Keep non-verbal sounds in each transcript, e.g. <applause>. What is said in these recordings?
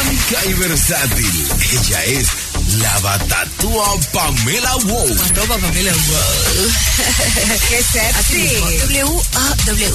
Dinámica y versátil. Ella es la batatúa Pamela Wow. Arroba Pamela Wow. <laughs> Qué sexy. W-A-W.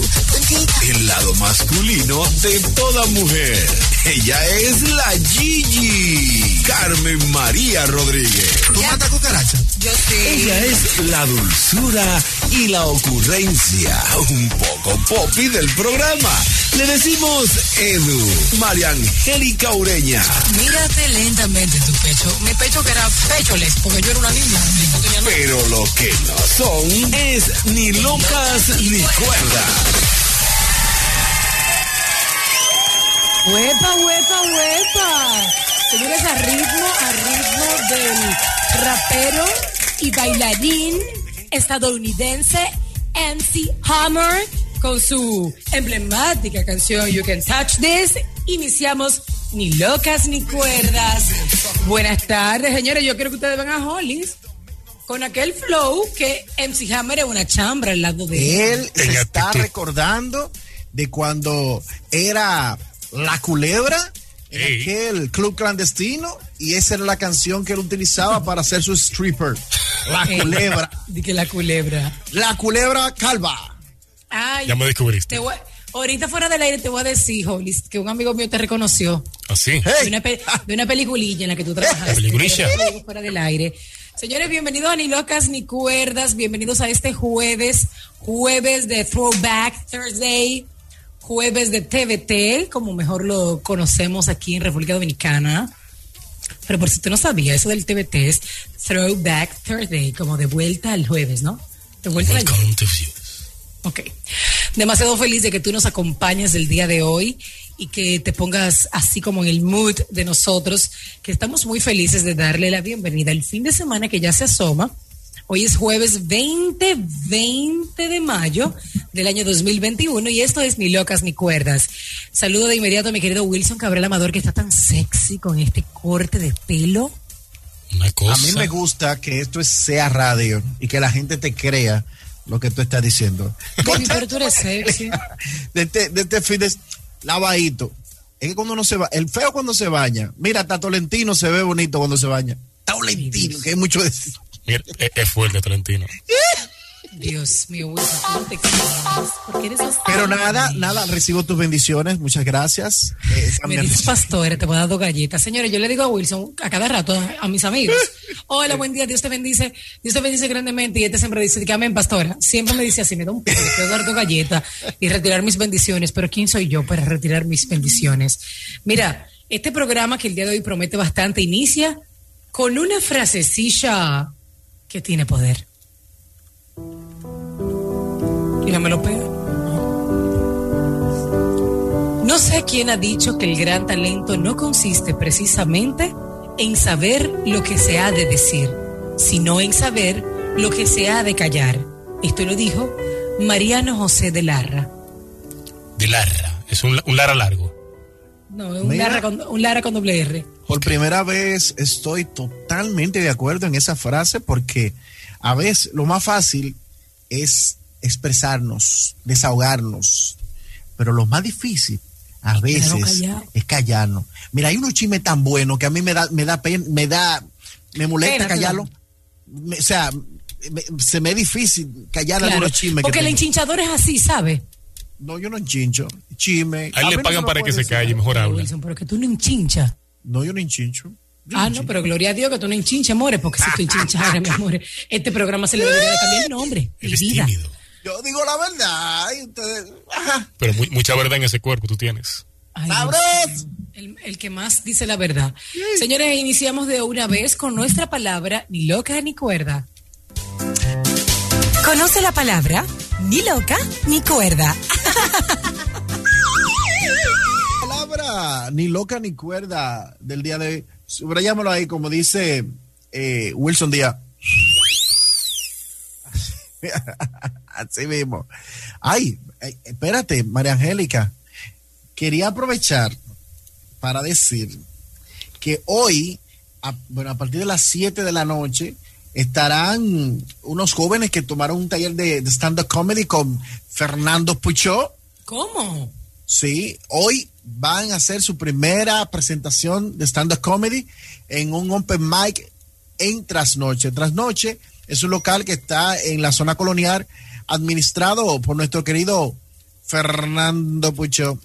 El lado masculino de toda mujer. Ella es la Gigi. Carmen María Rodríguez. ¿Tú matas cucaracha? Yo sí. Ella es la dulzura y la ocurrencia. Un poco popi del programa. Le decimos Edu. María Angélica Ureña. Mírate lentamente tu pecho. Mi pecho que era pecholes, porque yo era una niña. tenía. Pero lo que no son es ni locas ni cuerdas. Huepa, huepa, huepa. Señores, a ritmo, a ritmo del rapero y bailarín estadounidense MC Hammer con su emblemática canción You Can Touch This. Iniciamos ni locas ni cuerdas. Buenas tardes, señores. Yo quiero que ustedes van a Hollis con aquel flow que MC Hammer es una chambra al lado de él. Él se está recordando de cuando era la culebra en aquel club clandestino y esa era la canción que él utilizaba para hacer su stripper. La <laughs> Eh, culebra. De que la culebra. La culebra calva. Ay, Ya me descubriste. te voy- ahorita fuera del aire te voy a decir, Hollis, que un amigo mío te reconoció Así. de Hey, una, pe- de una peliculilla en la que tú trabajaste. ¿Peliculilla? Fuera del aire. Señores, bienvenidos a Ni Locas ni Cuerdas. Bienvenidos a este jueves, jueves de Throwback Thursday, jueves de TVT, como mejor lo conocemos aquí en República Dominicana. Pero por si usted no sabía, eso del TVT es Throwback Thursday, como de vuelta al jueves, ¿no? De vuelta al Views. Ok. Demasiado feliz de que tú nos acompañes el día de hoy y que te pongas así como en el mood de nosotros, que estamos muy felices de darle la bienvenida al fin de semana que ya se asoma. Hoy es jueves 20, 20 de mayo del año 2021 y esto es Ni Locas ni Cuerdas. Saludo de inmediato a mi querido Wilson Cabral Amador que está tan sexy con este corte de pelo. Una cosa. a mí me gusta que esto es- sea radio y que la gente te crea lo que tú estás diciendo. <laughs> Baby, pero tú eres sexy. <laughs> de este, de este fin de lavadito. Es que cuando uno se va, el feo cuando se baña, mira, hasta Tolentino se ve bonito cuando se baña. Tolentino, que es mucho decir. Mira, es, es fuerte, Tolentino. <laughs> Dios mío, Wilson, no te porque eres. Pero nada, nada, recibo tus bendiciones, muchas gracias. Eh, Me dices te voy a dar dos galletas. Señores, yo le digo a Wilson a cada rato a, a mis amigos, hola, buen día, Dios te bendice, Dios te bendice grandemente. Y este siempre dice que amén, pastora. Siempre me dice así, me da un poco, quiero dar dos galletas y retirar mis bendiciones. Pero ¿quién soy yo para retirar mis bendiciones? Mira, este programa que el día de hoy promete bastante inicia con una frasecilla que tiene poder. Y no me lo pega. No sé quién ha dicho que el gran talento no consiste precisamente en saber lo que se ha de decir, sino en saber lo que se ha de callar. Esto lo dijo Mariano José de Larra. De Larra. Es un, un Lara largo. No, un Mira. Lara, con, un Lara con doble R. Por primera vez estoy totalmente de acuerdo en esa frase porque a veces lo más fácil es expresarnos, desahogarnos, pero lo más difícil a veces es callarnos. Mira, hay unos chismes tan buenos que a mí me da, me da pena, me da, me molesta Pena, callarlo. Me- o sea, me- se me es difícil callar Claro, algunos chismes. que porque el enchinchador es así, ¿sabe? No, yo no enchincho. Chisme. A él A le no pagan para que se decir. calle, mejor habla. Wilson, pero que tú no enchinchas. No, yo no enchincho. Yo Ah, enchincho. no, pero gloria a Dios que tú no enchinchas, amores, porque si tú enchincharas, mi amor, este programa se le debería de cambiar el nombre. Él es vida. tímido. Yo digo la verdad. y ustedes, ajá. Pero muy- mucha verdad en ese cuerpo tú tienes. Ay. El, el que más dice la verdad. Señores, iniciamos de una vez con nuestra palabra, ni loca ni cuerda. ¿Conoce la palabra? Ni loca ni cuerda. palabra ni loca ni cuerda del día de hoy. Subrayámoslo ahí, como dice eh, Wilson Díaz. Así mismo. Ay, eh, espérate, María Angélica. Quería aprovechar para decir que hoy, a, bueno, a partir de las 7 de la noche, estarán unos jóvenes que tomaron un taller de, de stand-up comedy con Fernando Puchó. ¿Cómo? Sí, hoy van a hacer su primera presentación de stand-up comedy en un open mic en Trasnoche. Trasnoche es un local que está en la zona colonial administrado por nuestro querido Fernando Pucho.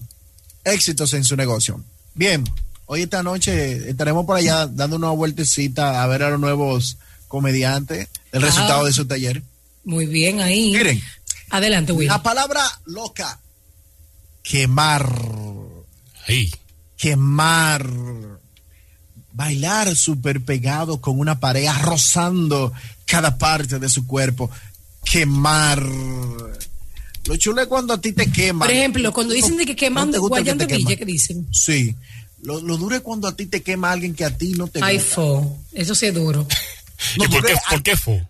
Éxitos en su negocio. Bien, hoy esta noche estaremos por allá dando una vueltecita a ver a los nuevos comediantes, el Ah. resultado de su taller. Muy bien ahí. Miren, Adelante, Will. la palabra loca, quemar, Ahí. quemar, bailar súper pegado con una pareja, rozando cada parte de su cuerpo, quemar. Lo chulo es cuando a ti te queman. Por ejemplo, cuando dicen de que queman ¿No te gusta el que? Villa, ¿qué dicen? Sí. Lo, lo duro es cuando a ti te quema alguien que a ti no te Ay, gusta. fo. Eso sí es duro. <laughs> No, ¿Y por qué, a- por qué fue?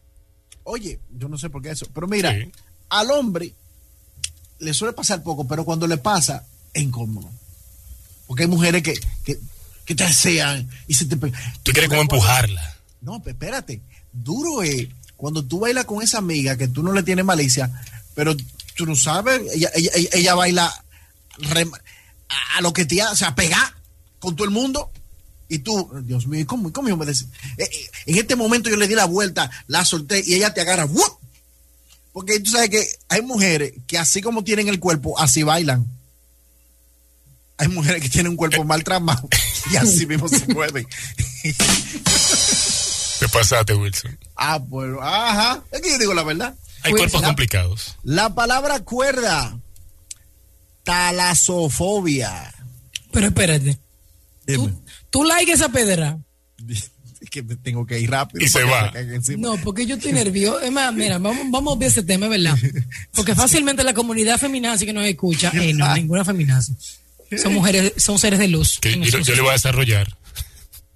Oye, yo no sé por qué eso. Pero mira, Sí. al hombre le suele pasar poco, pero cuando le pasa, es incómodo. Porque hay mujeres que, que, que te desean y se te Tú quieres como empujarla. No, espérate. Duro es cuando tú bailas con esa amiga que tú no le tienes malicia, pero tú no sabes, ella, ella, baila a, a lo que te hace, o sea, pegar con todo el mundo. Y tú, Dios mío, ¿cómo, cómo yo me des- eh, eh, En este momento yo le di la vuelta, la solté y ella te agarra. ¡wup! Porque tú sabes que hay mujeres que así como tienen el cuerpo, así bailan. Hay mujeres que tienen un cuerpo mal tramado y así mismo se <laughs> mueven. <laughs> Te pasaste, Wilson. Ah, pues, ajá. Es que yo digo la verdad. Hay cuerpos la- complicados. La palabra cuerda. Talasofobia. Pero espérate. Dime. ¿Tú, tú like esa pedra? <laughs> Es que me tengo que ir rápido. Y se va. No, porque yo estoy nervioso. Es más, mira, vamos, vamos a ver ese tema, ¿verdad? Porque <laughs> fácilmente la comunidad feminazi que nos escucha, eh, no, ninguna feminazi. Son mujeres, son seres de luz. Que yo le voy a desarrollar.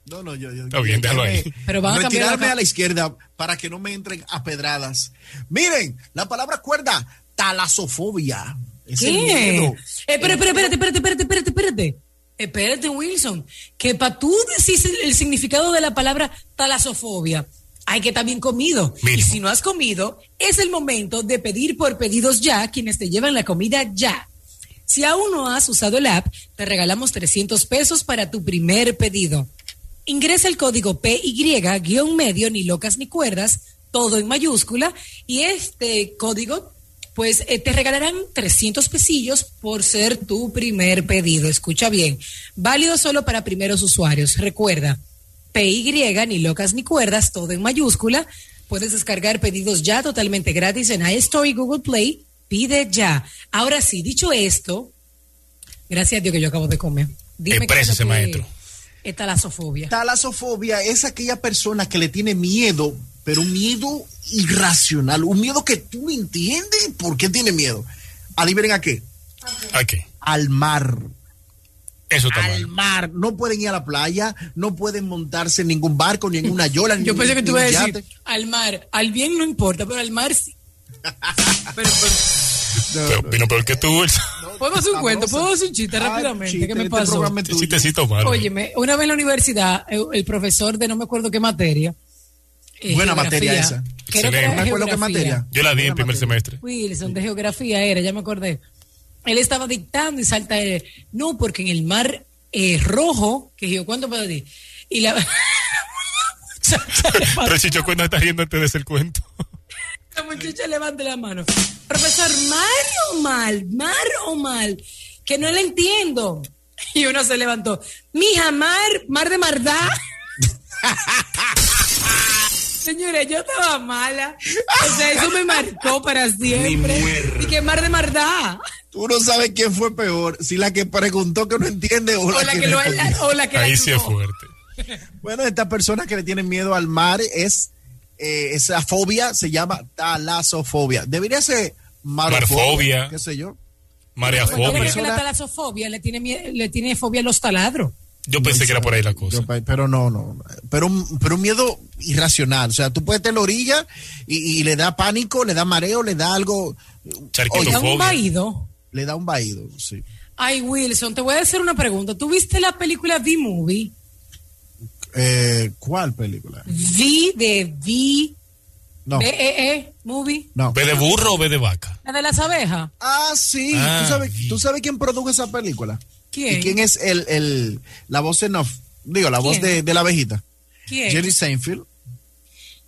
No, no, yo. yo bien, déjalo ahí. Pero van a Retirarme a la izquierda para que no me entren a pedradas. Miren, la palabra cuerda. Talasofobia. Es el ¿Qué? miedo. Eh, espera, espera, espérate, espérate, espérate, espérate, espérate. Espérate, Wilson. Que para tú decir el, el significado de la palabra talasofobia, hay que estar bien comido. Mínimo. Y si no has comido, es el momento de pedir por pedidos ya, quienes te llevan la comida ya. Si aún no has usado el app, te regalamos 300 pesos para tu primer pedido. Ingresa el código PY-medio, ni locas ni cuerdas, todo en mayúscula, y este código, pues eh, te regalarán 300 pesillos por ser tu primer pedido. Escucha bien, válido solo para primeros usuarios. Recuerda, PY, ni locas ni cuerdas, todo en mayúscula. Puedes descargar pedidos ya totalmente gratis en iStore y Google Play. Pide ya. Ahora sí, dicho esto, gracias a Dios que yo acabo de comer. Dime que maestro. Es talasofobia. Talasofobia es aquella persona que le tiene miedo, pero un miedo irracional, un miedo que tú no entiendes por qué tiene miedo. Adivinen a qué. ¿A qué? Al mar. Eso está Al mal. mar. No pueden ir a la playa, no pueden montarse en ningún barco, ni en una yola, <laughs> ni Yo en pensé que tú ibas a decir al mar. Al bien no importa, pero al mar sí. <laughs> Pero, pero, Pero vino peor que tú, Wilson. ¿Puedo hacer un cuento? ¿Puedo hacer un chiste Ah, rápidamente? chiste, ¿Qué me este pasó? programa es Qué tuyo. chistecito malo. Óyeme, una vez en la universidad, el, el profesor de no me acuerdo qué materia. eh, Buena materia esa. creo que. No me acuerdo qué materia. Yo la di en primer materia. semestre. Wilson, de geografía era, ya me acordé. Él estaba dictando y salta, eh, no, porque en el mar eh, rojo, que yo, ¿cuánto puedo decir? Y la... <laughs> Pero si yo cuento está riendo antes de hacer cuento. La muchacha levante la mano. Profesor, ¿mal o mal? ¿Mal o mal? Que no le entiendo. Y uno se levantó. Mija, mar, mar de mardá. <laughs> Señores, yo estaba mala. O sea, eso me marcó para siempre. Y que mar de mardá. Tú no sabes quién fue peor, si la que preguntó que no entiende o O la, la que, que lo respondió. o la que la Ahí sí es fuerte. Bueno, estas personas que le tienen miedo al mar es eh, esa fobia se llama talasofobia. Debería ser marofobia, Marfobia. qué sé yo. Mareafobia. que persona- la talasofobia le tiene, le tiene fobia a los taladros. Yo pensé que era por ahí la cosa. Yo, pero no, no. Pero, un- pero un miedo irracional. O sea, tú puedes estar en la orilla y, y le da pánico, le da mareo, le da algo, Le da un vaído. le da un vaído. Sí. Ay, Wilson, te voy a hacer una pregunta. ¿Tú viste la película V-Movie? Eh, ¿Cuál película? V de V, No, B-E-E, movie. no. ¿Ve de burro o ve de vaca? La de las abejas. Ah, sí. Ah, ¿Tú, sabes, vi. ¿Tú sabes quién produjo esa película? ¿Quién? ¿Y quién es el, el, la voz en off? Digo, la voz de, de la abejita. ¿Quién? Jerry Seinfeld.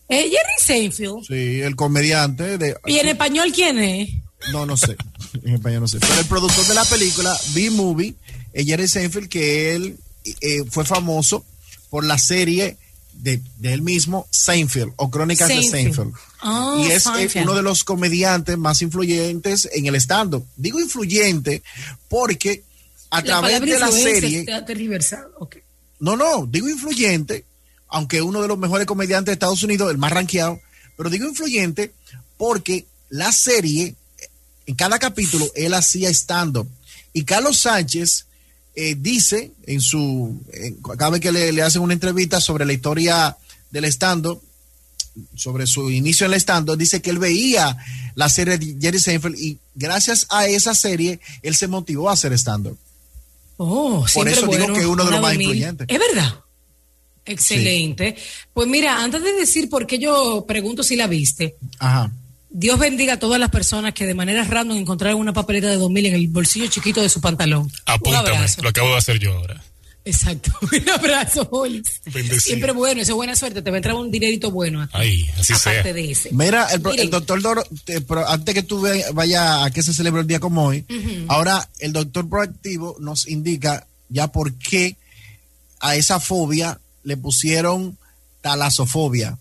Eh, Jerry Seinfeld. Sí, el comediante de... ¿Y en español quién es? No, no sé. <laughs> En español no sé. Pero el productor de la película, B-Movie, es Jerry Seinfeld, que él eh, fue famoso por la serie de, de él mismo, Seinfeld, o Crónicas de Seinfeld. Oh, y es eh, Seinfeld. uno de los comediantes más influyentes en el stand-up. Digo influyente porque a La través de la serie... está tergiversada. Ok. No, no, digo influyente, aunque uno de los mejores comediantes de Estados Unidos, el más rankeado, pero digo influyente porque la serie, en cada capítulo, él hacía stand-up. Y Carlos Sánchez eh, dice en su, en- cada vez que le, le hacen una entrevista sobre la historia del stand-up, sobre su inicio en el stand-up, dice que él veía la serie de Jerry Seinfeld y gracias a esa serie, él se motivó a hacer stand-up. Oh, Por eso digo que es uno de los más mil. influyentes. Es verdad. Excelente. Pues mira, antes de decir por qué yo pregunto si la viste, Ajá. Dios bendiga a todas las personas que de manera random encontraron una papeleta de 2000 en el bolsillo chiquito de su pantalón. Un Apúntame, abrazo. lo acabo de hacer yo ahora. Exacto. <laughs> Un abrazo. Bendecido. Siempre bueno, eso es buena suerte. Te va a entrar un dinerito bueno. Ay, así aparte sea. de ese. Mira, el, doctor Doro, te- pero antes que tú vayas a que se celebre el día como hoy, ahora el doctor proactivo nos indica ya por qué a esa fobia le pusieron talasofobia,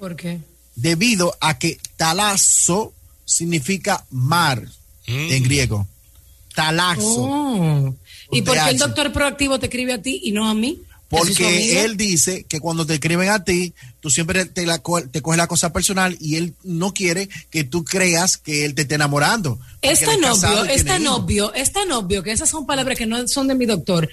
¿Por qué? Debido a que talazo significa mar Mm. en griego. Talazo. Oh. ¿Y por qué el doctor proactivo te escribe a ti y no a mí? Porque él dice que cuando te escriben a ti, tú siempre te, la, co- te coges la cosa personal y él no quiere que tú creas que él te esté enamorando. Es tan obvio, es tan obvio, es tan obvio que esas son palabras que no son de mi doctor.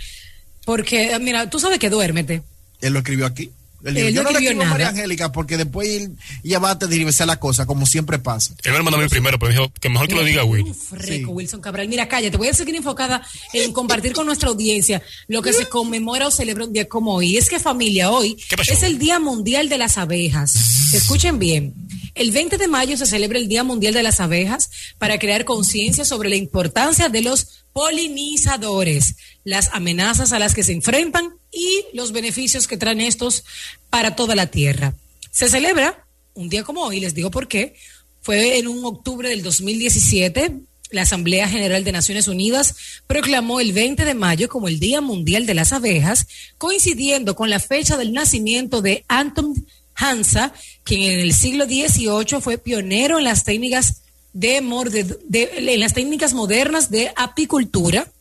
Porque, mira, tú sabes que duérmete. Él lo escribió aquí. Él dijo, Él yo no no le escribo a María nada. Angélica porque después ella va a tergiversar la cosa, como siempre pasa. Él me lo mandó a mí primero, pero me dijo que mejor que lo diga Will. Uf, rico, Sí. Wilson Cabral. Mira, cállate, voy a seguir enfocada en compartir con nuestra audiencia lo que se conmemora o celebra un día como hoy. Es que familia, hoy es el Día Mundial de las Abejas. Escuchen bien. El 20 de mayo se celebra el Día Mundial de las Abejas para crear conciencia sobre la importancia de los polinizadores, las amenazas a las que se enfrentan y los beneficios que traen estos para toda la tierra. Se celebra un día como hoy, les digo por qué, fue en un octubre del 2017, la Asamblea General de Naciones Unidas proclamó el 20 de mayo como el Día Mundial de las Abejas, coincidiendo con la fecha del nacimiento de Anton Hansa, quien en el siglo XVIII fue pionero en las técnicas de, morde- de- en las técnicas modernas de apicultura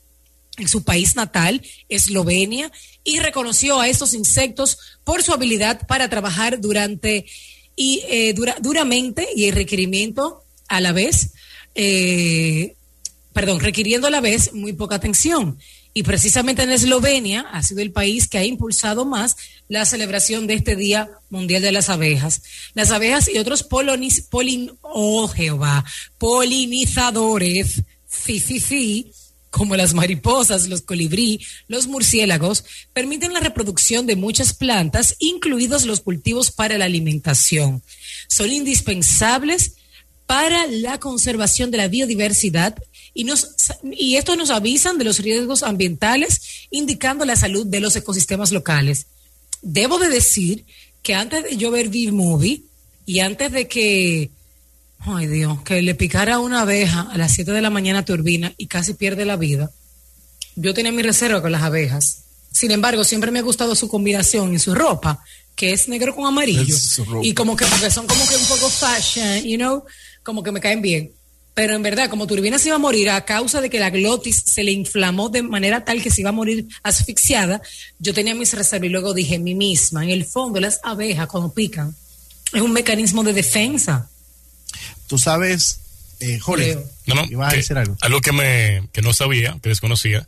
en su país natal, Eslovenia, y reconoció a estos insectos por su habilidad para trabajar durante y eh, dura- duramente y el requerimiento a la vez, eh, perdón, requiriendo a la vez muy poca atención. Y precisamente en Eslovenia ha sido el país que ha impulsado más la celebración de este Día Mundial de las Abejas. Las abejas y otros poloniz, polin, oh, polinizadores, sí, sí, sí, como las mariposas, los colibrí, los murciélagos, permiten la reproducción de muchas plantas, incluidos los cultivos para la alimentación. Son indispensables para la conservación de la biodiversidad y, nos, y esto nos avisan de los riesgos ambientales, indicando la salud de los ecosistemas locales. Debo de decir que antes de yo ver B-Movie y antes de que Ay Dios, que le picara una abeja a las 7 de la mañana a Turbina y casi pierde la vida. Yo tenía mi reserva con las abejas. Sin embargo, siempre me ha gustado su combinación y su ropa, que es negro con amarillo. Y como que porque son como que un poco fashion, you know, como que me caen bien. Pero en verdad, como Turbina se iba a morir a causa de que la glotis se le inflamó de manera tal que se iba a morir asfixiada, yo tenía mis reservas y luego dije, mi misma, en el fondo las abejas cuando pican, es un mecanismo de defensa. Tú sabes, eh, Jorge. No, a que- decir algo. que, me, que no sabía, que desconocía,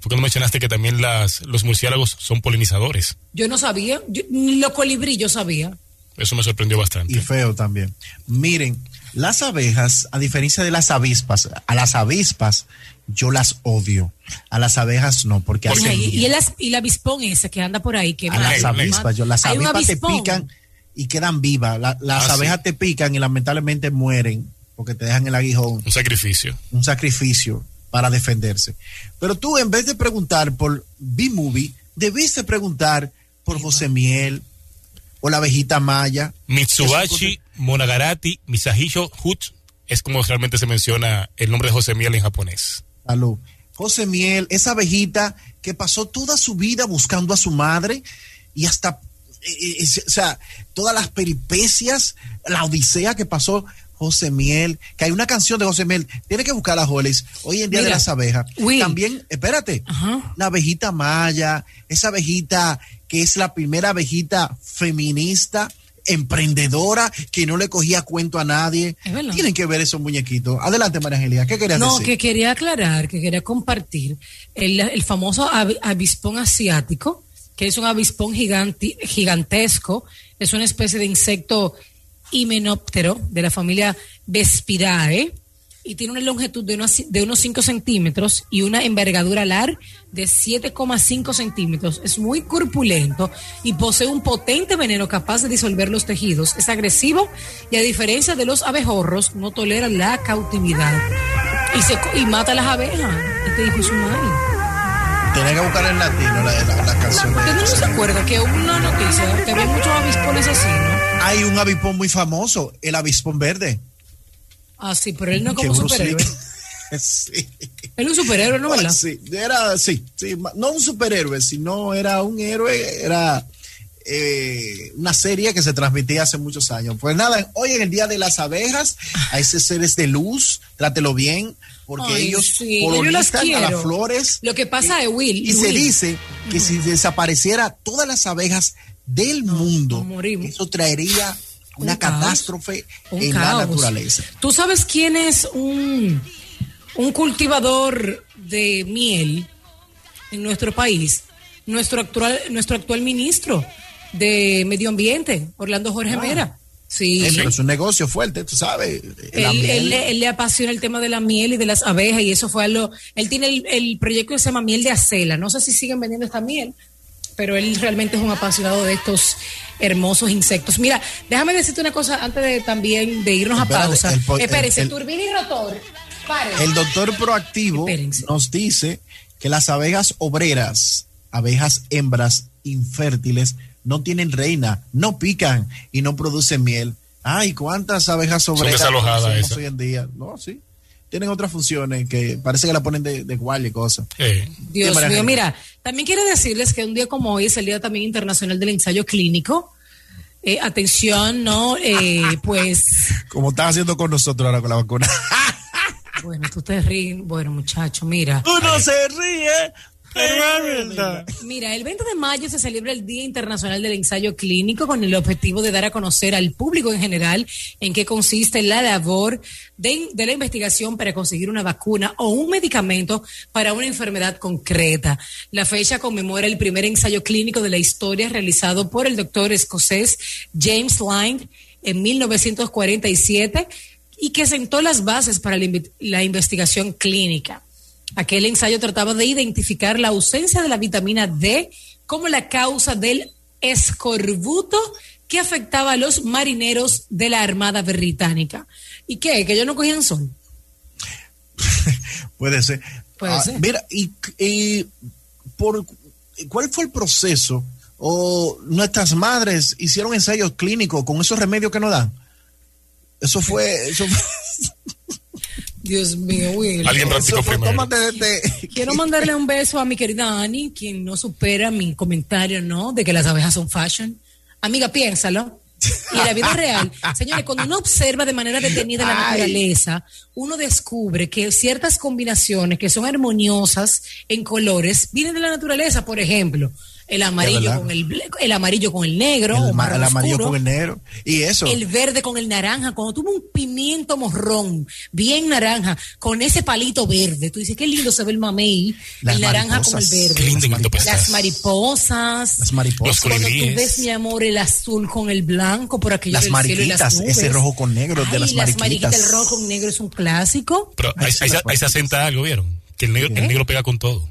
fue cuando mencionaste que también las, los murciélagos son polinizadores. Yo no sabía, yo- ni los colibrí yo sabía. Eso me sorprendió bastante. y feo también. Miren, las abejas, a diferencia de las avispas, a las avispas yo las odio. A las abejas no, porque ¿Por hacen? Y, el, y el avispón ese que anda por ahí, que a las avispas, yo las avispas te pican y quedan vivas. La- las Ah, abejas sí. te pican y lamentablemente mueren porque te dejan el aguijón, Un sacrificio. un sacrificio. para defenderse. Pero tú, en vez de preguntar por B-Movie, debiste preguntar por José Miel o la abejita maya. Mitsubashi Monagarati Misahisho Hut es como realmente se menciona el nombre de José Miel en japonés. Salud. José Miel, esa abejita que pasó toda su vida buscando a su madre y hasta, eh, eh, o sea, todas las peripecias, la odisea que pasó José Miel, que hay una canción de José Miel, tiene que buscar a Jolis, hoy en día de las abejas. Will. También, espérate, Ajá. la abejita maya, esa abejita que es la primera abejita feminista, emprendedora, que no le cogía cuento a nadie. Tienen que ver esos muñequitos. Adelante, María Angelia, ¿qué querías No, decir? que quería aclarar, que quería compartir el, el famoso avi- avispón asiático, que es un avispón giganti- gigantesco, es una especie de insecto himenóptero de la familia Vespidae y tiene una longitud de unos, de unos 5 centímetros y una envergadura alar de 7,5 centímetros. Es muy corpulento y posee un potente veneno capaz de disolver los tejidos. Es agresivo y a diferencia de los abejorros, no tolera la cautividad. Y, se, y mata a las abejas. Este dijo su madre. Tenía que buscar en latino la, la, la canción. de- ¿Usted no se acuerda que una noticia que había muchos avispones así, no? Hay un avispón muy famoso, el avispón verde. Ah, sí, pero él no es como Lee- superhéroe. <laughs> sí. Él es un superhéroe, ¿no, verdad? Sí, era, sí, sí, no un superhéroe, sino era un héroe, era eh, una serie que se transmitía hace muchos años. Pues nada, hoy en el Día de las Abejas, a esos seres de luz, trátelo bien, porque Ay, ellos sí, yo colonizan a las flores. Lo que pasa es, Will, Y se dice que si desapareciera todas las abejas del mundo, eso traería una Un catástrofe en la naturaleza. ¿Tú sabes quién es un, un cultivador de miel en nuestro país? Nuestro actual, nuestro actual ministro de Medio Ambiente, Orlando Jorge Ah. Mera. Sí. Pero es un negocio fuerte, tú sabes. la Él, miel. él- él le apasiona el tema de la miel y de las abejas y eso fue algo. Él tiene el, el proyecto que se llama Miel de Acela. No sé si siguen vendiendo esta miel, pero él realmente es un apasionado de estos hermosos insectos. Mira, déjame decirte una cosa antes de también de irnos a pausa. el Espérense, el- turbina y rotor. El doctor proactivo Espérense. nos dice que las abejas obreras, abejas hembras infértiles, no tienen reina, no pican y no producen miel. Ay, ¿cuántas abejas obreras esas. hoy en día? No, sí. Tienen otras funciones que parece que la ponen de, de guardia y cosas. Eh, Dios mío, mira, también quiero decirles que un día como hoy es el Día también Internacional del Ensayo Clínico. Eh, atención, ¿no? Eh, <laughs> pues, Como estás haciendo con nosotros ahora con la vacuna. <laughs> bueno, tú te ríes. Bueno, muchacho, mira. Uno se ríe. Mira, el 20 de mayo se celebra el Día Internacional del Ensayo Clínico con el objetivo de dar a conocer al público en general en qué consiste la labor de, de la investigación para conseguir una vacuna o un medicamento para una enfermedad concreta. La fecha conmemora el primer ensayo clínico de la historia realizado por el doctor escocés James Lang en 1947 y que sentó las bases para la investigación clínica. Aquel ensayo trataba de identificar la ausencia de la vitamina D como la causa del escorbuto que afectaba a los marineros de la Armada Británica. ¿Y qué? ¿Que ellos no cogían sol? <laughs> Puede ser. Puede Ah, ser. Mira, y, y por ¿cuál fue el proceso? ¿O nuestras madres hicieron ensayos clínicos con esos remedios que nos dan? Eso fue, eso fue, <laughs> Dios mío, Will. Alguien practicó primero. tómate este. Quiero mandarle un beso a mi querida Ani, quien no supera mi comentario, ¿no? De que las abejas son fashion. Amiga, piénsalo. Y la vida <laughs> real, señores, cuando uno observa de manera detenida la naturaleza, uno descubre que ciertas combinaciones que son armoniosas en colores vienen de la naturaleza. Por ejemplo, el amarillo con el, el amarillo con el negro, o El, amarillo oscuro, con el negro. Y eso. el verde con el naranja, cuando tuvo un pimiento morrón, bien naranja, con ese palito verde, tú dices, qué lindo se ve el mamey, Las el naranja con el mariposas. verde. Qué lindo Las mariposas. las mariposas. Los Cuando tú ves, mi amor, el azul con el blanco por aquello Las cielo y las mariquitas, nubes. ese rojo con negro de Ay, las mariquitas, el rojo con negro es un clásico. Pero ahí, ahí se- ahí se asenta algo, ¿vieron? Que el negro, el negro pega con todo.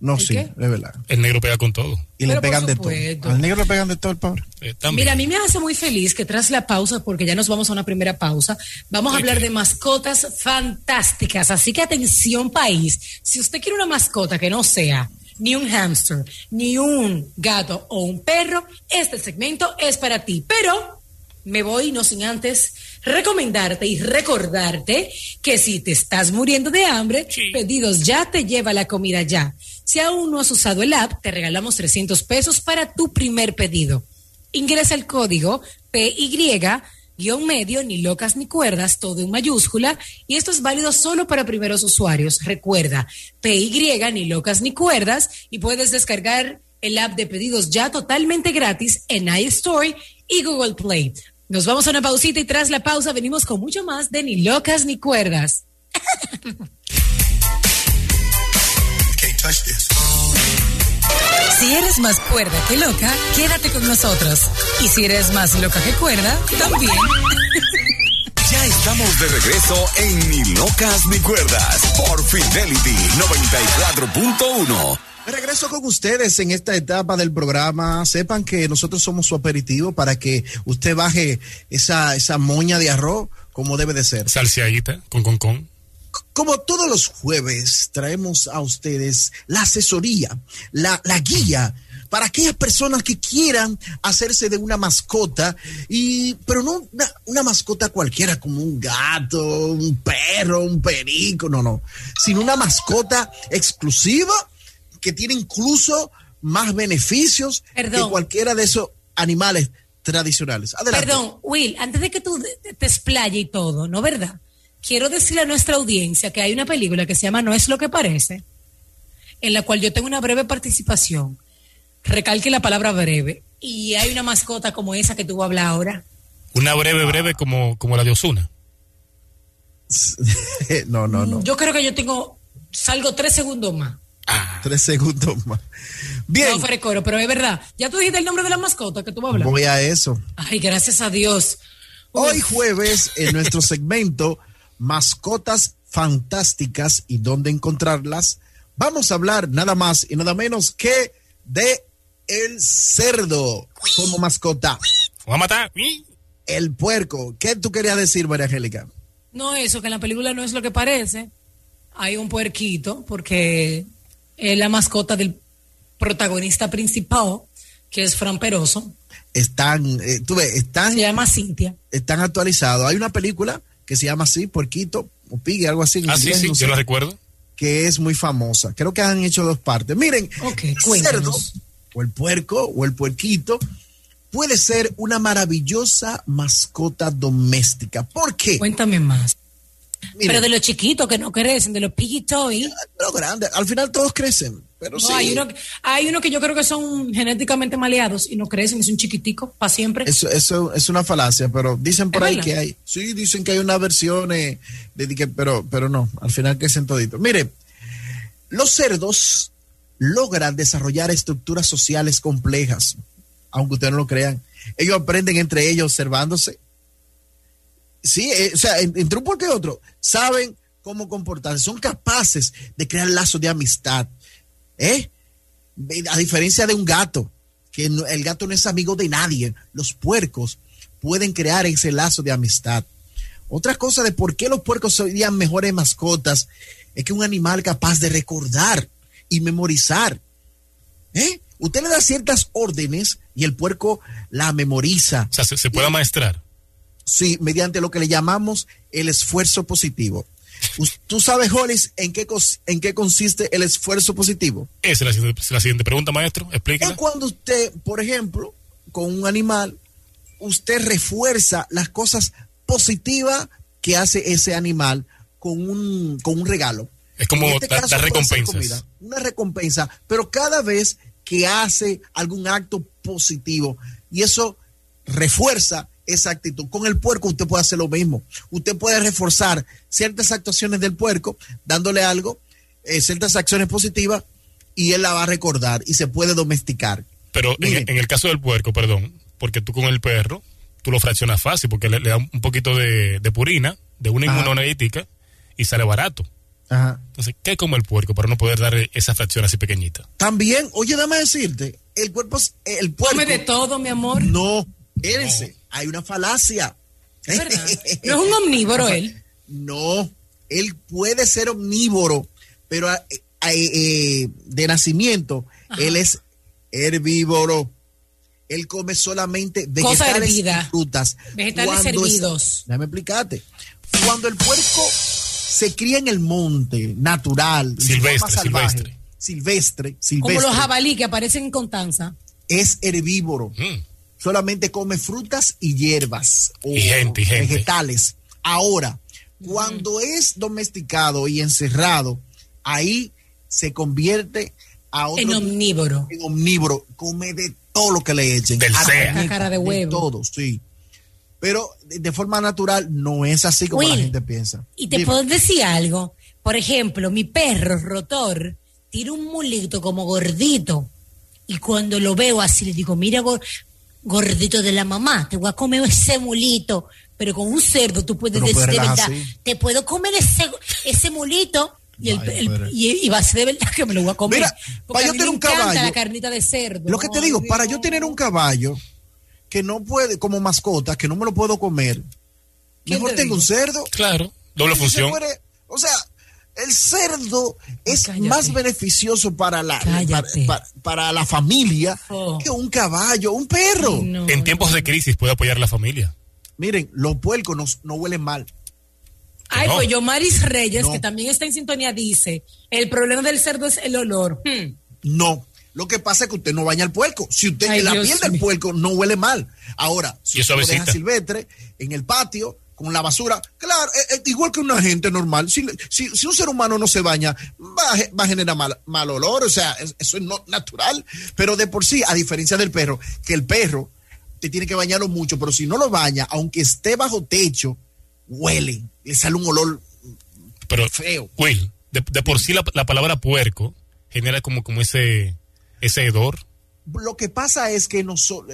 No, ¿El sí, qué? es verdad. El negro pega con todo. Y le Pero pegan de todo. Al negro le pegan de todo el pobre. Eh, también. Mira, a mí me hace muy feliz que tras la pausa, porque ya nos vamos a una primera pausa, vamos a hablar de mascotas fantásticas. Así que atención país, si usted quiere una mascota que no sea ni un hámster, ni un gato o un perro, este segmento es para ti. Pero me voy no sin antes recomendarte y recordarte que si te estás muriendo de hambre, Sí. pedidos ya te lleva la comida ya. Si aún no has usado el app, te regalamos 300 pesos para tu primer pedido. Ingresa el código PY guion medio, ni locas ni cuerdas, todo en mayúscula, y esto es válido solo para primeros usuarios. Recuerda, PY, ni locas ni cuerdas, y puedes descargar el app de pedidos ya totalmente gratis en iStore y Google Play. Nos vamos a una pausita y tras la pausa venimos con mucho más de ni locas ni cuerdas. <laughs> Si eres más cuerda que loca, quédate con nosotros. Y si eres más loca que cuerda, también. <laughs> Ya estamos de regreso en Ni Locas ni Cuerdas por Fidelity 94.1. De regreso con ustedes en esta etapa del programa. Sepan que nosotros somos su aperitivo para que usted baje esa, esa moña de arroz como debe de ser. Salseadita, con con con. Como todos los jueves, traemos a ustedes la asesoría, la, la guía para aquellas personas que quieran hacerse de una mascota, y, pero no una, una mascota cualquiera como un gato, un perro, un perico, no, no, sino una mascota exclusiva que tiene incluso más beneficios Perdón. que cualquiera de esos animales tradicionales. Adelante. Perdón, Will, antes de que tú te- te explaye y todo, ¿no verdad? Quiero decirle a nuestra audiencia que hay una película que se llama No es lo que parece, en la cual yo tengo una breve participación. Recalque la palabra breve. Y hay una mascota como esa que tú vas a hablar ahora. Una breve, breve como, como la de Osuna. <laughs> no, no, no. Yo creo que yo tengo, salgo tres segundos más. Tres segundos más. Bien. No, fuera de coro, pero es verdad. Ya tú dijiste el nombre de la mascota que tú vas a hablar. Voy a eso. Ay, gracias a Dios. Hoy jueves, en nuestro segmento Mascotas Fantásticas y dónde encontrarlas, vamos a hablar nada más y nada menos que de el cerdo como mascota. ¿Vamos a matar? El puerco. ¿Qué tú querías decir, María Angélica? No, eso, que en la película no es lo que parece. Hay un puerquito, porque es la mascota del protagonista principal, que es Fran Peroso. Están, eh, tú ves, están, Se llama Cintia. están actualizados. Hay una película que se llama así, Puerquito, o Piggy, algo así. en Ah, sí, inglés, sí, no yo sé. la recuerdo. que es muy famosa. Creo que han hecho dos partes. Miren, Ok, el cerdo o el puerco o el puerquito puede ser una maravillosa mascota doméstica. ¿Por qué? Cuéntame más. Miren, Pero de los chiquitos que no crecen, de los piggy toy. pero grande, al final todos crecen, pero No, sí. hay, uno, hay uno que yo creo que son genéticamente maleados y no crecen, es un chiquitico para siempre. Eso, eso es una falacia, pero dicen por ¿Es ahí verdad? que hay. Sí, dicen que hay una versión, eh, de que, pero, pero no, al final crecen toditos. Mire, los cerdos logran desarrollar estructuras sociales complejas, aunque ustedes no lo crean. Ellos aprenden entre ellos observándose. Sí, eh, o sea, en- entre un y otro, saben cómo comportarse, son capaces de crear lazos de amistad. ¿Eh? A diferencia de un gato, que el gato no es amigo de nadie, los puercos pueden crear ese lazo de amistad. Otra cosa de por qué los puercos serían mejores mascotas es que un animal capaz de recordar y memorizar. ¿Eh? Usted le da ciertas órdenes y el puerco la memoriza. O sea, se, se puede amaestrar. Sí, mediante lo que le llamamos el esfuerzo positivo. ¿Tú sabes, Hollis, en qué, en qué consiste el esfuerzo positivo? Esa es la, siguiente- la siguiente pregunta, maestro. Es Explíquela. cuando usted, por ejemplo, con un animal, usted refuerza las cosas positivas que hace ese animal con un, con un regalo. Es como este puede ser recompensas. comida, una recompensa, pero cada vez que hace algún acto positivo y eso refuerza esa actitud. Con el puerco usted puede hacer lo mismo. Usted puede reforzar ciertas actuaciones del puerco dándole algo, eh, ciertas acciones positivas y él la va a recordar y se puede domesticar. Pero en, Miren. en el caso del puerco, perdón, porque tú con el perro, tú lo fraccionas fácil porque le, le da un poquito de, de purina, de una Ajá. inmunogenética y sale barato. Ajá. Entonces, ¿qué come el puerco para no poder dar esa fracción así pequeñita? También, oye, dame decirte, el cuerpo, es- el puerco. Come de todo, mi amor. No, espérense, hay una falacia. Es verdad. <laughs> No es un omnívoro él. No, él puede ser omnívoro, pero a- a- eh, de nacimiento, Ajá. él es herbívoro. Él come solamente vegetales y frutas. Vegetales Cuando es- déjame explicarte. Cuando el puerco se cría en el monte, natural, de Silvestre, forma salvaje, silvestre. silvestre, Como los jabalí que aparecen en Constanza. es herbívoro. Mm. Solamente come frutas y hierbas o Y gente, y gente. vegetales. Ahora, cuando es domesticado y encerrado, ahí se convierte a otro En omnívoro. en omnívoro, come de todo lo que le echen. Del sea. de- Cáscara de huevo. todo, sí. Pero de, forma natural no es así como la gente piensa. Y te Dime. puedo decir algo. Por ejemplo, mi perro rotor tira un mulito como gordito. Y cuando lo veo así, le digo, mira, gordito de la mamá, te voy a comer ese mulito. Pero con un cerdo tú puedes no decir puedes de verdad, así. te puedo comer ese, ese mulito. Y, el, y, y va a ser de verdad que me lo voy a comer. Mira, Porque para a yo mí tener me un caballo, la carnita de cerdo. Lo que te digo, Ay, para yo tener un caballo que no puede, como mascota, que no me lo puedo comer, ¿Quién mejor te tengo un cerdo. Claro, doble Se función. muere- o sea, el cerdo es Cállate. más beneficioso para la, para, Cállate. para- para la familia Oh. que un caballo, un perro. Ay, no, En no. tiempos de crisis puede apoyar a la familia. Miren, los puercos no, no huelen mal. Ay, No. pues yo, Maris Reyes, No. que también está en sintonía, dice, el problema del cerdo es el olor. Hmm. No. Lo que pasa es que usted no baña el puerco. Si usted Ay, la Dios piel del puerco no huele mal. Ahora, si Y usted lo deja silvestre en el patio con la basura, claro, eh, eh, igual que una gente normal. Si, si, si un ser humano no se baña, va a, ge- va a generar mal, mal olor. O sea, es- eso es no, natural. Pero de por sí, a diferencia del perro, que el perro te tiene que bañarlo mucho, pero si no lo baña, aunque esté bajo techo, huele. Le sale un olor Pero, feo. Will, de, de por sí la, la palabra puerco genera como, como ese, ese hedor. Lo que pasa es que, noso-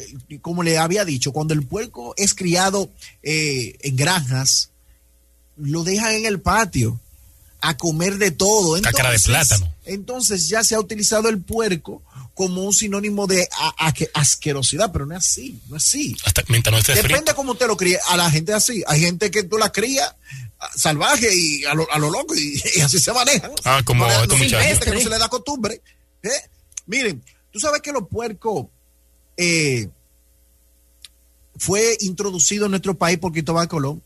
como le había dicho, cuando el puerco es criado eh, en granjas, lo dejan en el patio a comer de todo. Cáscara de plátano. Entonces ya se ha utilizado el puerco como un sinónimo de a- a- que- asquerosidad, pero no es así, no es así. Hasta mientras no esté Depende frito. cómo usted lo críe. A la gente es así. Hay gente que tú la crías ah, salvaje y a lo, a lo loco y, <laughs> y así se manejan. Ah, como No estos no, muchachos. hay gente que no se le da costumbre. ¿eh? Miren, tú sabes que los puercos eh, fue introducido en nuestro país por Cristóbal Colón.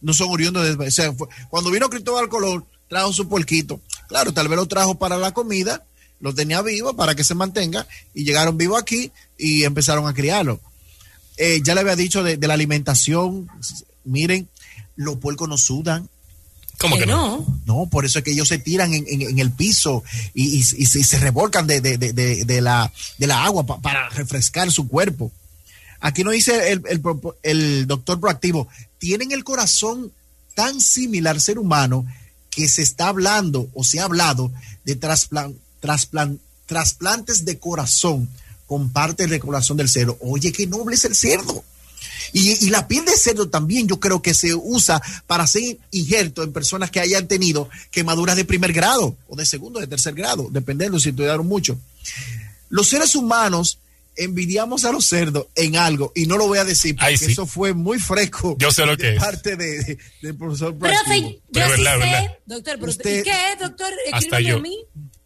No son oriundos de... Cuando vino Cristóbal Colón, trajo su puerquito. Claro, tal vez lo trajo para la comida, lo tenía vivo para que se mantenga y llegaron vivos aquí y empezaron a criarlo. Eh, ya le había dicho de, de la alimentación. Miren, los puercos no sudan. ¿Cómo que no? No, por eso es que ellos se tiran en, en- en el piso y, y- y se, y se revolcan de, de- de- de- de la, de la agua pa- para refrescar su cuerpo. Aquí nos dice el, el pro- el doctor proactivo, tienen el corazón tan similar al ser humano que se está hablando o se ha hablado de trasplan- trasplan- trasplantes de corazón con partes del corazón del cerdo. Oye, qué noble es el cerdo. Y, y la piel de cerdo también yo creo que se usa para hacer injerto en personas que hayan tenido quemaduras de primer grado o de segundo, de tercer grado, dependiendo si estudiaron mucho. Los seres humanos envidiamos a los cerdos en algo y no lo voy a decir porque Ay, sí. eso fue muy fresco Yo sé lo de que es. parte de, de- del profesor. Profe, yo Pero sí verdad, sé, verdad. doctor, pero Usted- ¿y qué es, doctor? Hasta yo. a mí.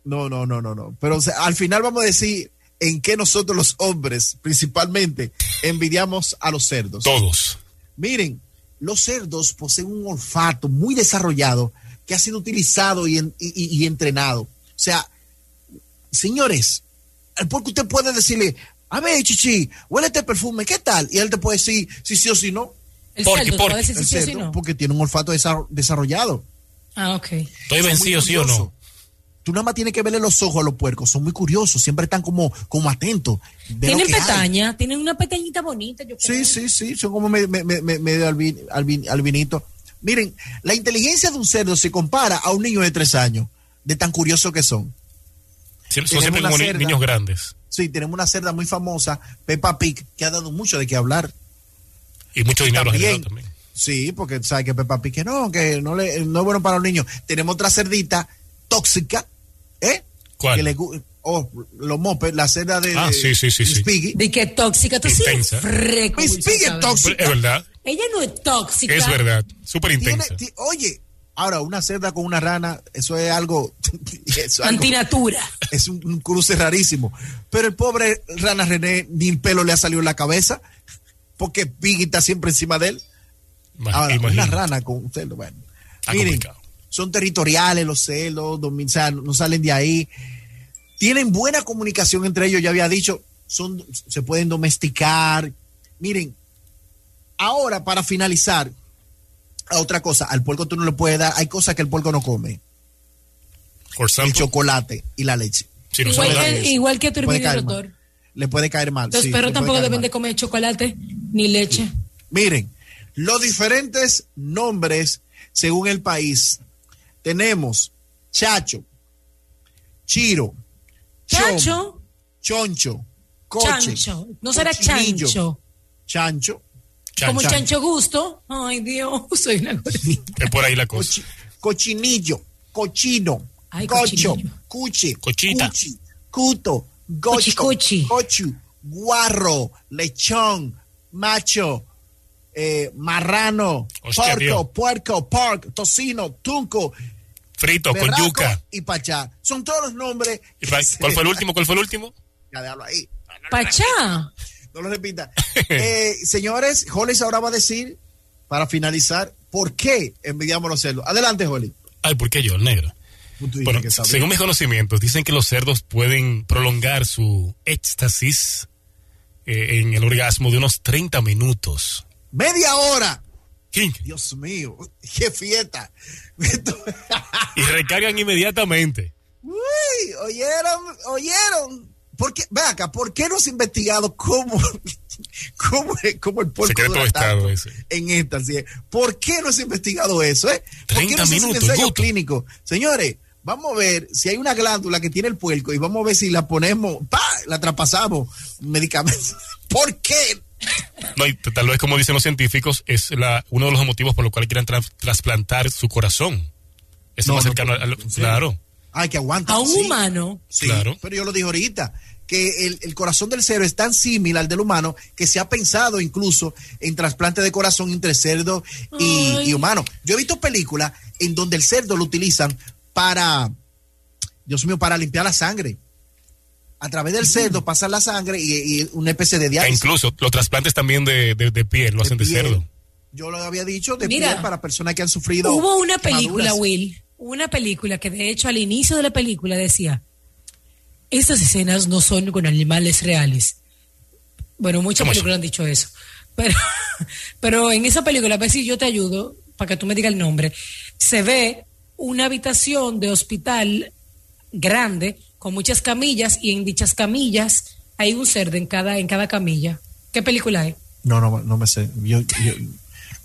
No, no, no, no, no. Pero o sea, al final vamos a decir en qué nosotros los hombres, principalmente, envidiamos a los cerdos. Todos. Miren, los cerdos poseen un olfato muy desarrollado que ha sido utilizado y, en- y- y- y entrenado. O sea, señores, al puerco usted puede decirle, a ver, chichi, huele este perfume, ¿qué tal? Y él te puede decir si sí o si no. El Porque- cerdo, porque decir El si sí o si cerdo, no. porque tiene un olfato desa- desarrollado. Ah, ok. Estoy vencido, sí o no. Tú nada más tienes que verle los ojos a los puercos, son muy curiosos, siempre están como, como atentos. Tienen que hay. pestaña, tienen una pestañita bonita, yo creo. Sí, sí, sí, son como me- me- me- me- medio albin- albin- albinito. Miren, la inteligencia de un cerdo se compara a un niño de tres años, de tan curioso que son. Siempre, son siempre como cerda. niños grandes. Sí, tenemos una cerda muy famosa, Peppa Pig, que ha dado mucho de qué hablar. Y mucho dinero También, también. Sí, porque sabe que Peppa Pig que no, que no, le, no es bueno para los niños. Tenemos otra cerdita tóxica, ¿eh? ¿Cuál? Que le gu- oh, los mopes, la cerda de, Ah, sí, sí, sí, Miss sí. Piggy. De que tóxica, tú sí. Miss Piggy es tóxica. Es verdad. Ella no es tóxica. Es verdad. Súper Tiene- intensa. oye, ahora una cerda con una rana, eso es algo, <laughs> eso es, algo- Antinatura. es un, un cruce rarísimo. Pero el pobre rana René ni el pelo le ha salido en la cabeza, porque Piggy está siempre encima de él. Ma- Ahora, una imagínate. rana con un cerdo, bueno. Está Miren, complicado. Son territoriales los celos, o sea, no salen de ahí. Tienen buena comunicación entre ellos, ya había dicho, son, se pueden domesticar. Miren, ahora para finalizar, otra cosa, al puerco tú no le puedes dar, hay cosas que el puerco no come, Por el chocolate y la leche. si no Igual que, igual que Rotor. mal. Le puede caer mal. Los sí, perros tampoco deben mal. de comer chocolate ni leche. Miren, los diferentes nombres según el país. Tenemos Chacho, Chiro, Chom, Chacho, Choncho, Coche, chancho. No será chancho. Chancho, Como Chancho. chancho gusto. Ay, Dios, soy una gordita. Es por ahí la cosa. cochi- Cochinillo, Cochino, Ay, Cocho. Cuche, Cochita. Cuchi, Cuto, Gocho. Cochu, Guarro, Lechón, Macho, eh, Marrano, Hostia, Dios. Porco, Puerco, Pork, Tocino, Tunco, Frito con yuca. y Pachá. Son todos los nombres. ¿Y pa- ¿Cuál fue el último? ¿Cuál fue el último? <laughs> Ya déjalo ahí. Pachá. No lo repita. <laughs> Eh, señores, Hollis ahora va a decir, para finalizar, por qué envidiamos los cerdos. Adelante, Holly. Ay, ¿por qué yo, el negro? Bueno, según mis conocimientos, dicen que los cerdos pueden prolongar su éxtasis eh, en el orgasmo de unos 30 minutos. Media hora. Dios mío, qué fiesta. Y recargan inmediatamente. Uy, oyeron, oyeron. ¿Por qué? Ve acá, ¿por qué no se ha investigado cómo, cómo, cómo el puerco Secreto dura de Estado ese. en esta? ¿sí? ¿Por qué no se ha investigado eso? Eh? ¿Por qué 30 no se minutos, ensayo Guto. clínico? Señores, vamos a ver si hay una glándula que tiene el puerco y vamos a ver si la ponemos, ¡pa! la traspasamos, medicamentos. <laughs> ¿Por qué? No, y tal vez como dicen los científicos, es la, uno de los motivos por los cuales quieren tra- trasplantar su corazón. Eso No, más no, cercano pero- a, lo- ¿en serio? Claro. Ay, que aguanta. A un Sí. humano. Sí, Claro. pero yo lo dije ahorita, que el, el corazón del cerdo es tan similar al del humano que se ha pensado incluso en trasplante de corazón entre cerdo y, y humano. Yo he visto películas en donde el cerdo lo utilizan para, Dios mío, para limpiar la sangre. A través del cerdo pasan la sangre y, y una especie de E diálisis. incluso los trasplantes también de, de- de piel lo hacen de, piel. cerdo. Yo lo había dicho, de Mira, piel para personas que han sufrido. Hubo una película. Will, una película que de hecho al inicio de la película decía, estas escenas no son con animales reales. Bueno, muchas ¿Cómo películas han dicho eso. <laughs> Pero, pero en esa película, a ver si yo te ayudo, para que tú me digas el nombre, se ve una habitación de hospital grande con muchas camillas y en dichas camillas hay un cerdo en cada, en cada camilla. ¿Qué película es? No, no, no me sé. Yo,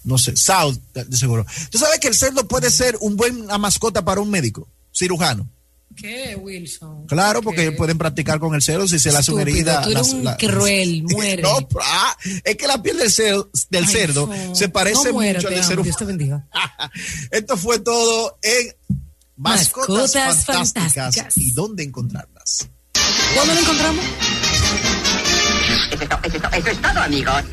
no sé. South, de seguro. ¿Tú sabes que el cerdo puede ser un buen mascota para un médico, cirujano? ¿Qué, Wilson? Claro, ¿Qué? porque pueden practicar con el cerdo si se le hace una herida. tú eres un cruel, <laughs> muere. No, ah, es que la piel del cerdo, del Ay, cerdo no. se parece No muera, mucho al amo, ser Dios te bendiga. <laughs> Esto fue todo en Mascotas, Mascotas fantásticas. Fantásticas. ¿Y dónde encontrarlas? ¿Dónde lo encontramos? Eso es, to- eso es eso es todo, amigos.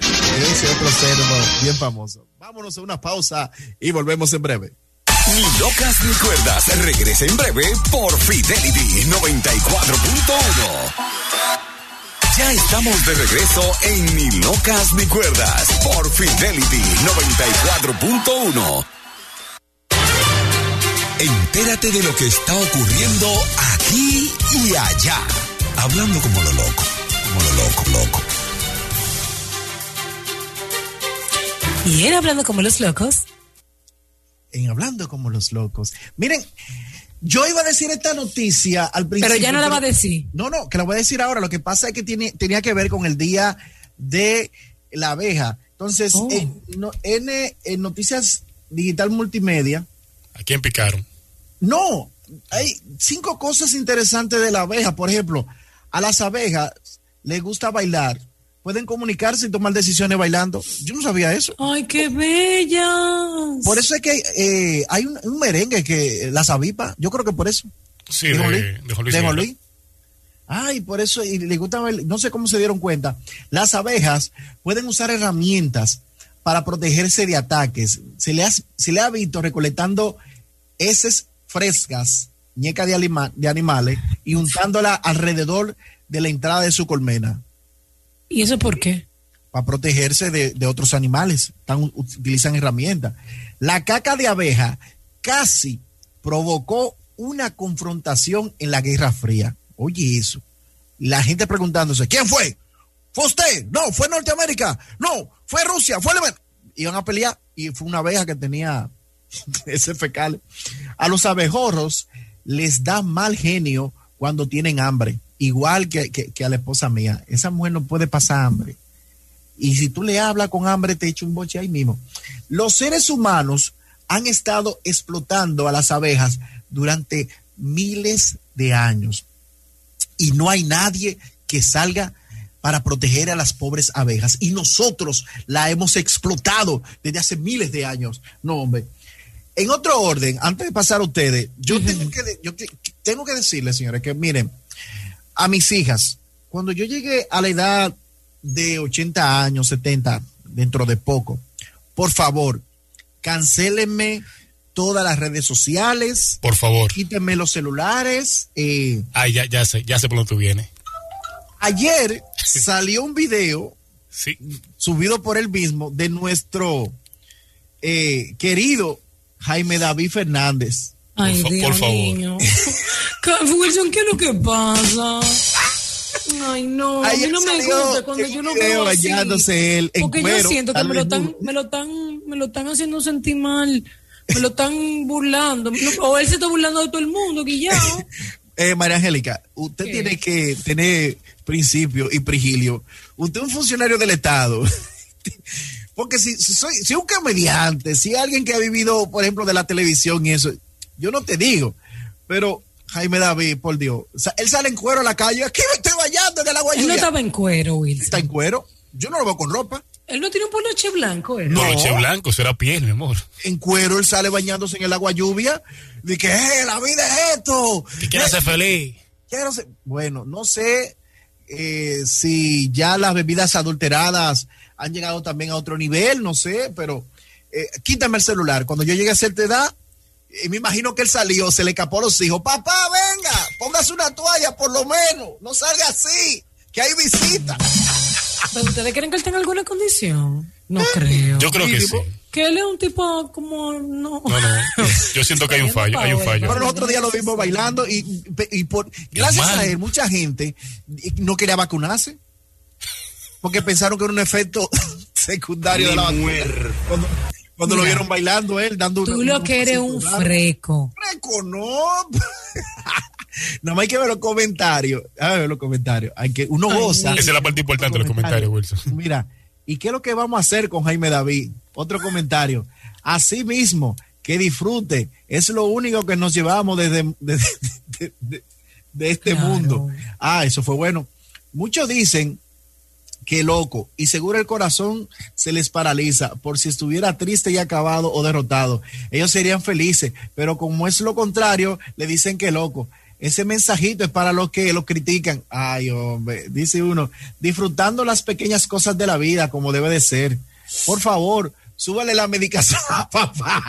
Ese otro cerdo bien famoso. Vámonos a una pausa y volvemos en breve. Ni locas ni cuerdas. Regresa en breve por Fidelity 94.1. Ya estamos de regreso en Ni locas ni cuerdas por Fidelity 94.1. Entérate de lo que está ocurriendo aquí y allá. Hablando como lo loco, como lo loco, loco. Y él hablando como los locos. En Hablando como los locos. Miren, yo iba a decir esta noticia al principio. Pero ya no la va a decir. No, no, que la voy a decir ahora. Lo que pasa es que tiene, tenía que ver con el día de la abeja. Entonces, Oh. en, no- en, eh, en Noticias Digital Multimedia, ¿A quién picaron? no, hay cinco cosas interesantes de la abeja. Por ejemplo, a las abejas les gusta bailar pueden comunicarse y tomar decisiones bailando. Yo no sabía eso. Ay, qué bella. Por eso es que eh, hay un, un merengue que las avipa. Yo creo que por eso. Sí, ¿De de, de Luis? De. Luis. Ay, por eso, y le gusta ver- no sé cómo se dieron cuenta, las abejas pueden usar herramientas para protegerse de ataques. Se le ha, se le ha visto recolectando heces frescas, ñecas de, alima- de animales, y untándola alrededor de la entrada de su colmena ¿Y eso por qué? para protegerse de, otros animales. Utilizan herramientas. La caca de abeja casi provocó una confrontación en la Guerra Fría. Oye eso. La gente preguntándose, ¿quién fue? ¿Fue usted? No, fue Norteamérica. No, fue Rusia, fue Alemania. Iban a pelear y fue una abeja que tenía <laughs> ese fecal. A los abejorros les da mal genio cuando tienen hambre, igual que, que- que a la esposa mía. Esa mujer no puede pasar hambre. Y si tú le hablas con hambre, te echa un boche ahí mismo. Los seres humanos han estado explotando a las abejas durante miles de años. Y no hay nadie que salga para proteger a las pobres abejas. Y nosotros la hemos explotado desde hace miles de años. No, hombre. En otro orden, antes de pasar a ustedes, yo, tengo, que, yo que- tengo que decirles, señores, que miren, a mis hijas, cuando yo llegué a la edad de 80 años, 70, dentro de poco, por favor, cancélenme todas las redes sociales, Por favor. quítenme los celulares. eh, Ay, ya, ya sé, ya sé por dónde tú vienes. ayer salió un video Sí. subido por él mismo de nuestro eh, querido Jaime David Fernández. Ay, fa- Dios por favor. niño. <laughs> Wilson, ¿qué es lo que pasa? Ay, no, a mí no me gusta cuando yo lo veo así. él en Porque cuero, yo siento que me lo, están, desnudo. me, lo están, me lo están haciendo sentir mal. Me lo están burlando. O él se está burlando de todo el mundo, Guillao. <laughs> Eh, María Angélica, usted ¿Qué? tiene que tener principio y prigilio. Usted es un funcionario del Estado. <laughs> Porque si, si soy si un comediante, si alguien que ha vivido, por ejemplo, de la televisión y eso, yo no te digo, pero Jaime David, por Dios, él sale en cuero a la calle, aquí me estoy bañando del agua Él no lluvia. estaba en cuero, Wilson. Está en cuero, yo no lo veo con ropa. Él no tiene un poloche blanco, ¿eh? No. Poloche blanco, será piel, mi amor. En cuero él sale bañándose en el agua lluvia, que "Eh, la vida es esto. Que quiera Eh, ser feliz. quiero ser- bueno, no sé eh, si ya las bebidas adulteradas han llegado también a otro nivel, no sé, pero eh, quítame el celular. Cuando yo llegué a cierta edad, eh, me imagino que él salió, se le escapó a los hijos. Papá, venga, póngase una toalla por lo menos, no salga así, que hay visita. ¿Pero ustedes creen que él tenga alguna condición? No creo. Yo creo que sí. Que él es un tipo como... No, No, no. Yo <laughs> siento que hay un fallo, hay un fallo. Pero los otros días lo vimos bailando y, y por gracias a él, mucha gente no quería vacunarse porque pensaron que era un efecto <laughs> secundario de la vacuna. Cuando, cuando lo vieron bailando él, dando Tú lo un que eres un raro. freco. Freco, no. <laughs> Nada más hay que ver los comentarios. A ver los comentarios. Hay que, uno Ay, goza. Esa es la parte importante de los comentarios, Wilson. Mira, ¿y qué es lo que vamos a hacer con Jaime David? Otro comentario. Así mismo, que disfrute. Es lo único que nos llevamos desde, <laughs> desde- de, de- de este Claro. mundo. Ah, eso fue bueno. Muchos dicen que loco y seguro el corazón se les paraliza por si estuviera triste y acabado o derrotado. Ellos serían felices, pero como es lo contrario, le dicen que loco. Ese mensajito es para los que lo critican. Ay, hombre, dice uno, disfrutando las pequeñas cosas de la vida como debe de ser. Por favor, súbale la medicación a <laughs> papá.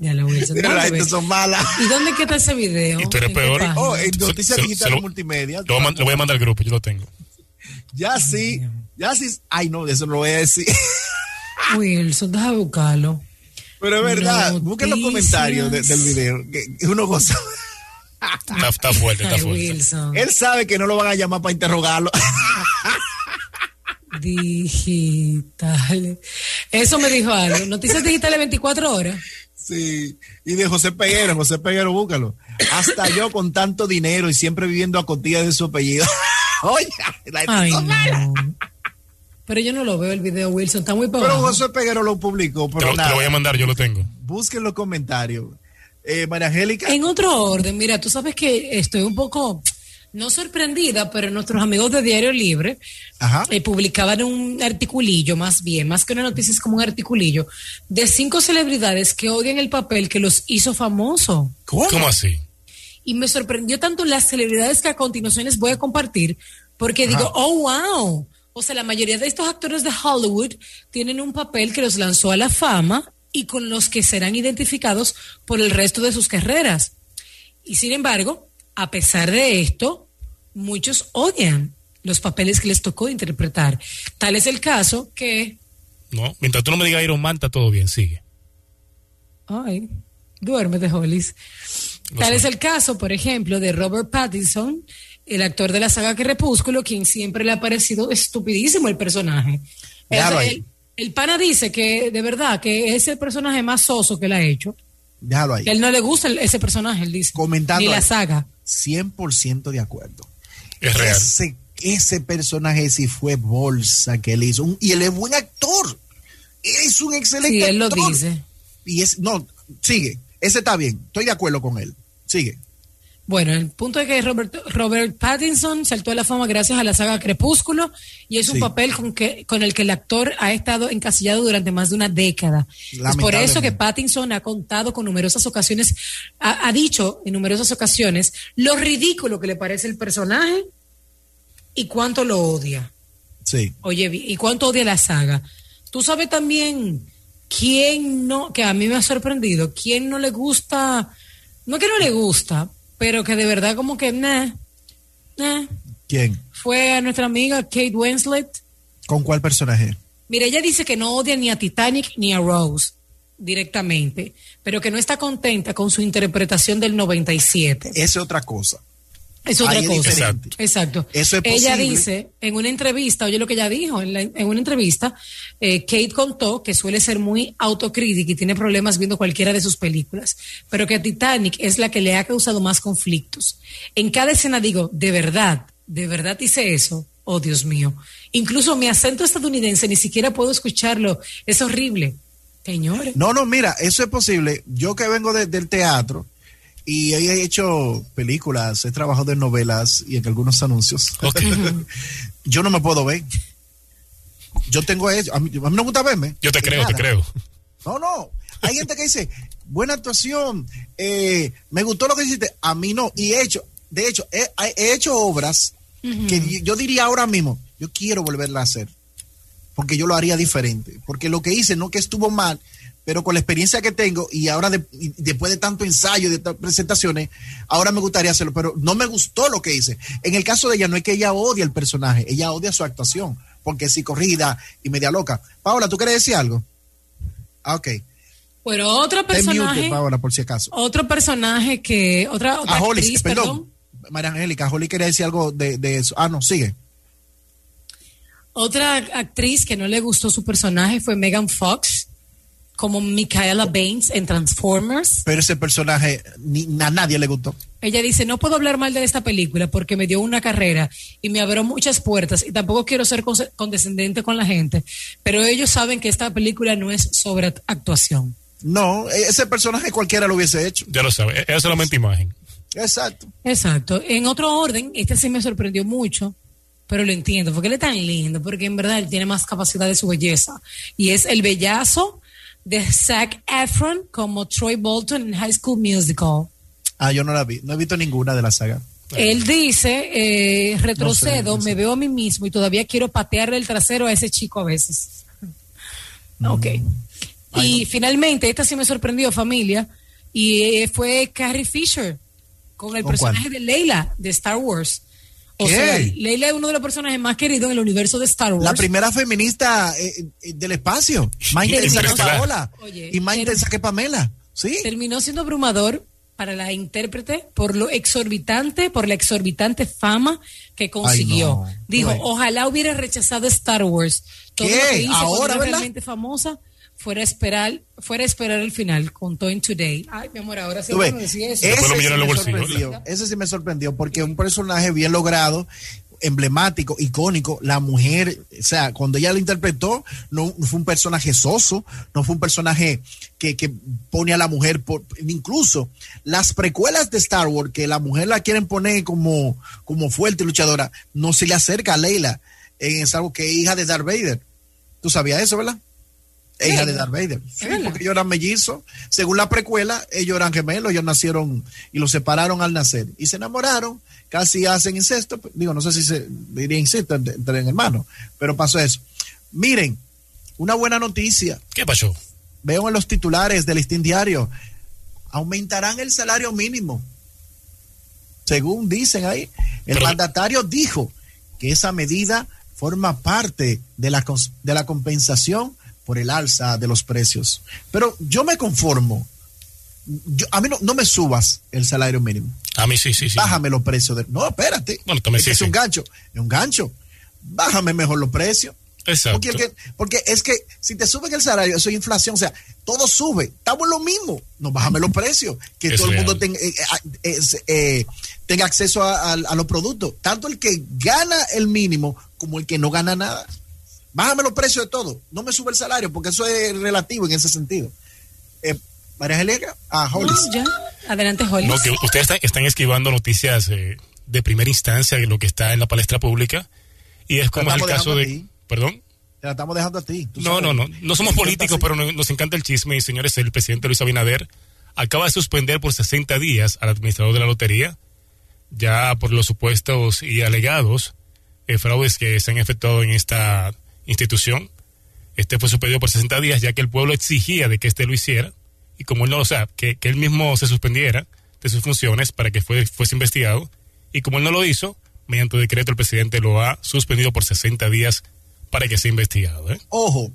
Ya lo Wilson. Mira, ¿dónde las ves? gente son malas. ¿Y dónde queda ese video? Y tú eres ¿En qué peor. Oh, en Noticias se- Digital se lo- Multimedia. Lo voy, a man- lo voy a mandar al grupo, yo lo tengo. Ya sí, ya sí. Ay, no, eso no lo voy a decir. <laughs> Wilson, deja de buscarlo. Pero es verdad, Noticias. busquen los comentarios de- del video. Que que uno goza. Está, está fuerte, está Ay, fuerte. Wilson. Él sabe que no lo van a llamar para interrogarlo. <laughs> Digital. Eso me dijo algo. Noticias digitales 24 horas. Sí. Y de José Peguero, José Peguero, búscalo. Hasta yo con tanto dinero y siempre viviendo a costilla de su apellido. <laughs> Oye, la Ay, no. Pero yo no lo veo el video, Wilson. Está muy para Pero. José Peguero lo publicó, Te pero te nada. lo voy a mandar, yo lo tengo. Busquen los comentarios. Eh, María Angélica. En otro orden, mira, tú sabes que estoy un poco no sorprendida, pero nuestros amigos de Diario Libre Ajá. eh, publicaban un articulillo, más bien, más que una noticia, es como un articulillo, de cinco celebridades que odian el papel que los hizo famoso. ¿Cómo así? Y me sorprendió tanto las celebridades que a continuación les voy a compartir, porque digo, oh, wow. O sea, la mayoría de estos actores de Hollywood tienen un papel que los lanzó a la fama y con los que serán identificados por el resto de sus carreras. Y sin embargo, a pesar de esto, muchos odian los papeles que les tocó interpretar. Tal es el caso que, No, mientras tú no me digas Iron Man, está todo bien, sigue. ay, duérmete, Hollis. Lo Tal sé. es el caso, por ejemplo, de Robert Pattinson, el actor de la saga Crepúsculo, quien siempre le ha parecido estupidísimo el personaje. Déjalo ahí. el- el pana dice que de verdad que es el personaje más soso que él ha hecho. Déjalo ahí. Que a él no le gusta el- ese personaje, él dice. Comentando Ni la ahí. saga. 100% de acuerdo. Es real. Ese, ese personaje sí fue bolsa que él hizo. Un- y él es buen actor. Él es un excelente Sí, él lo actor. dice. Y es, no, sigue. Ese está bien. Estoy de acuerdo con él. Sigue. Bueno, el punto es que Robert, Robert Pattinson saltó a la fama gracias a la saga Crepúsculo y es un papel con, que, con el que el actor ha estado encasillado durante más de una década. Es por eso que. Pattinson ha contado con numerosas ocasiones, ha, ha dicho en numerosas ocasiones lo ridículo que le parece el personaje y cuánto lo odia. Sí. Oye, y cuánto odia la saga. Tú sabes también quién no, que a mí me ha sorprendido, quién no le gusta, no que no le gusta, pero que de verdad como que, nah, nah, ¿Quién? fue a nuestra amiga Kate Winslet. ¿Con cuál personaje? Mira, ella dice que no odia ni a Titanic ni a Rose directamente, pero que no está contenta con su interpretación del 97. Esa es otra cosa. Es otra Ahí es cosa. diferente. Exacto. Eso es ella posible. dice en una entrevista, oye lo que ella dijo, en, la- en una entrevista, eh, Kate contó que suele ser muy autocrítica y tiene problemas viendo cualquiera de sus películas, pero que Titanic es la que le ha causado más conflictos. En cada escena digo, de verdad, de verdad hice eso. Oh, Dios mío. Incluso mi acento estadounidense ni siquiera puedo escucharlo. Es horrible. Señores. No, no, mira, eso es posible. Yo que vengo de- del teatro y he hecho películas, he trabajado en novelas y en algunos anuncios. <laughs> Yo no me puedo ver. Yo tengo eso. A mí, a mí no me gusta verme. Yo te creo, te creo. No, no. Hay gente que dice, buena actuación, eh, me gustó lo que hiciste. A mí no. Y he hecho, de hecho, he, he hecho obras que yo- yo diría ahora mismo, yo quiero volverla a hacer. Porque yo lo haría diferente. Porque lo que hice no que estuvo mal, pero con la experiencia que tengo y ahora de- y después de tanto ensayo y de tantas presentaciones, ahora me gustaría hacerlo. Pero no me gustó lo que hice. En el caso de ella, no es que ella odie el personaje, ella odia su actuación. Porque es corrida y media loca. Paola, ¿tú quieres decir algo? Ah, ok. Bueno, otro Ten mute, personaje, Paola, por si acaso. otro personaje que, otra, otra A Holly, actriz, perdón. perdón, María Angélica, Holly quería decir algo de, de eso. Ah, no, sigue. Otra actriz que no le gustó su personaje fue Megan Fox, como Michaela Baines en Transformers. Pero ese personaje ni, a nadie le gustó. Ella dice, no puedo hablar mal de esta película porque me dio una carrera y me abrió muchas puertas y tampoco quiero ser condescendente con la gente, pero ellos saben que esta película no es sobre act- actuación. No, e- ese personaje cualquiera lo hubiese hecho. Ya lo sabes. Es solamente imagen. Exacto. Exacto. En otro orden, este sí me sorprendió mucho, pero lo entiendo, porque él es tan lindo, porque en verdad él tiene más capacidad de su belleza. Y es el bellazo de Zac Efron como Troy Bolton en High School Musical. Ah, yo no la vi. No he visto ninguna de la saga. Él dice, eh, retrocedo, no sé. me veo a mí mismo y todavía quiero patearle el trasero a ese chico a veces. Ok. Y finalmente, esta sí me sorprendió, familia, y eh, fue Carrie Fisher con el ¿Con personaje cuál? de Leila de Star Wars. O ¿Qué? sea, Leila es uno de los personajes más queridos en el universo de Star Wars. La primera feminista eh, eh, del espacio. Más intensa que. Paola. Oye, y más intensa que Pamela. Sí. terminó siendo abrumador para la intérprete por lo exorbitante, por la exorbitante fama que consiguió. no. Dijo, ojalá hubiera rechazado Star Wars. Todo ¿Qué? lo que hice Ahora, realmente famosa fuera a esperar, fuera a esperar el final, contó en Today. Ay, mi amor, ahora sí decía eso. Ese, lo sí me sorprendió, ese sí me sorprendió porque un personaje bien logrado, emblemático, icónico. La mujer, o sea, cuando ella lo interpretó, no, no fue un personaje soso, no fue un personaje que, que pone a la mujer, por, incluso las precuelas de Star Wars, que la mujer la quieren poner como, como fuerte luchadora, no se le acerca a Leila en Star Wars, que es hija de Darth Vader. ¿Tú sabías eso, verdad? Es hija de Darth Vader. Sí, porque ellos eran mellizos. Según la precuela, ellos eran gemelos, ellos nacieron y los separaron al nacer. Y se enamoraron, casi hacen incesto. Digo, no sé si se diría incesto entre, entre hermanos, pero pasó eso. Miren, una buena noticia. ¿Qué pasó? Veo en los titulares del listín diario. Aumentarán el salario mínimo. Según dicen ahí, el Pero- mandatario dijo que esa medida forma parte de la, de la compensación por el alza de los precios. Pero yo me conformo. Yo- a mí no, no me subas el salario mínimo. A mí sí, sí, sí. Bájame los precios. De, no, espérate. Bueno, Es que sí, es sí. un gancho. Es un gancho. Bájame mejor los precios. Exacto. Porque, que- porque es que si te suben el salario, eso es inflación, o sea, todo sube, estamos en lo mismo, no bájame los precios, que Es todo el mundo tenga, eh, eh, eh, tenga acceso a, a- a los productos, tanto el que gana el mínimo como el que no gana nada. Bájame los precios de todo, no me sube el salario, porque eso es relativo en ese sentido. Eh, María Angélica, ah, Hollis. No, ya. Adelante, Holly. No, que ustedes están, están esquivando noticias eh, de primera instancia de lo que está en la palestra pública. Y es como es el caso de. a ti. Perdón. Te la estamos dejando a ti. No, sabes. no, no. No somos políticos, pero no- nos encanta el chisme. Y señores, el presidente Luis Abinader acaba de suspender por 60 días al administrador de la lotería, ya por los supuestos y alegados eh, fraudes que se han efectuado en esta institución. Este fue suspendido por 60 días, ya que el pueblo exigía de que este lo hiciera. Y como él no lo sabe, que, que él mismo se suspendiera de sus funciones para que fue- fuese investigado. Y como él no lo hizo, mediante decreto el presidente lo ha suspendido por 60 días para que sea investigado. ¿eh? Ojo,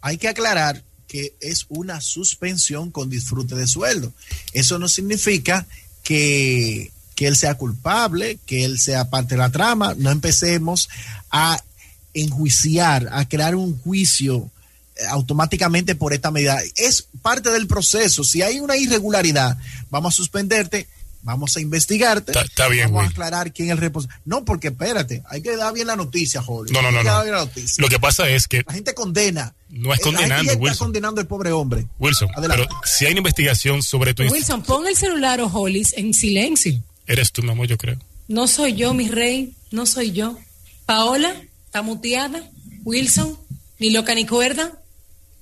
hay que aclarar que es una suspensión con disfrute de sueldo. Eso no significa que, que él sea culpable, que él sea parte de la trama. No empecemos a enjuiciar, a crear un juicio eh, automáticamente por esta medida. Es parte del proceso. Si hay una irregularidad, vamos a suspenderte, vamos a investigarte. Está- está bien, Vamos a aclarar quién es el responsable. No, porque espérate, hay que dar bien la noticia, Jorge. No, no, Hay no, que no. dar bien la noticia. Lo que pasa es que, La gente condena. No es Eh, la gente condenando, está Wilson. condenando al pobre hombre. Wilson, Adelante. pero si hay una investigación sobre tu... Wilson, pon el celular o Hollis en silencio. Eres tú, mi amor, yo creo. No soy yo, mi rey, no soy yo. Paola, está muteada. Wilson, ni loca ni cuerda.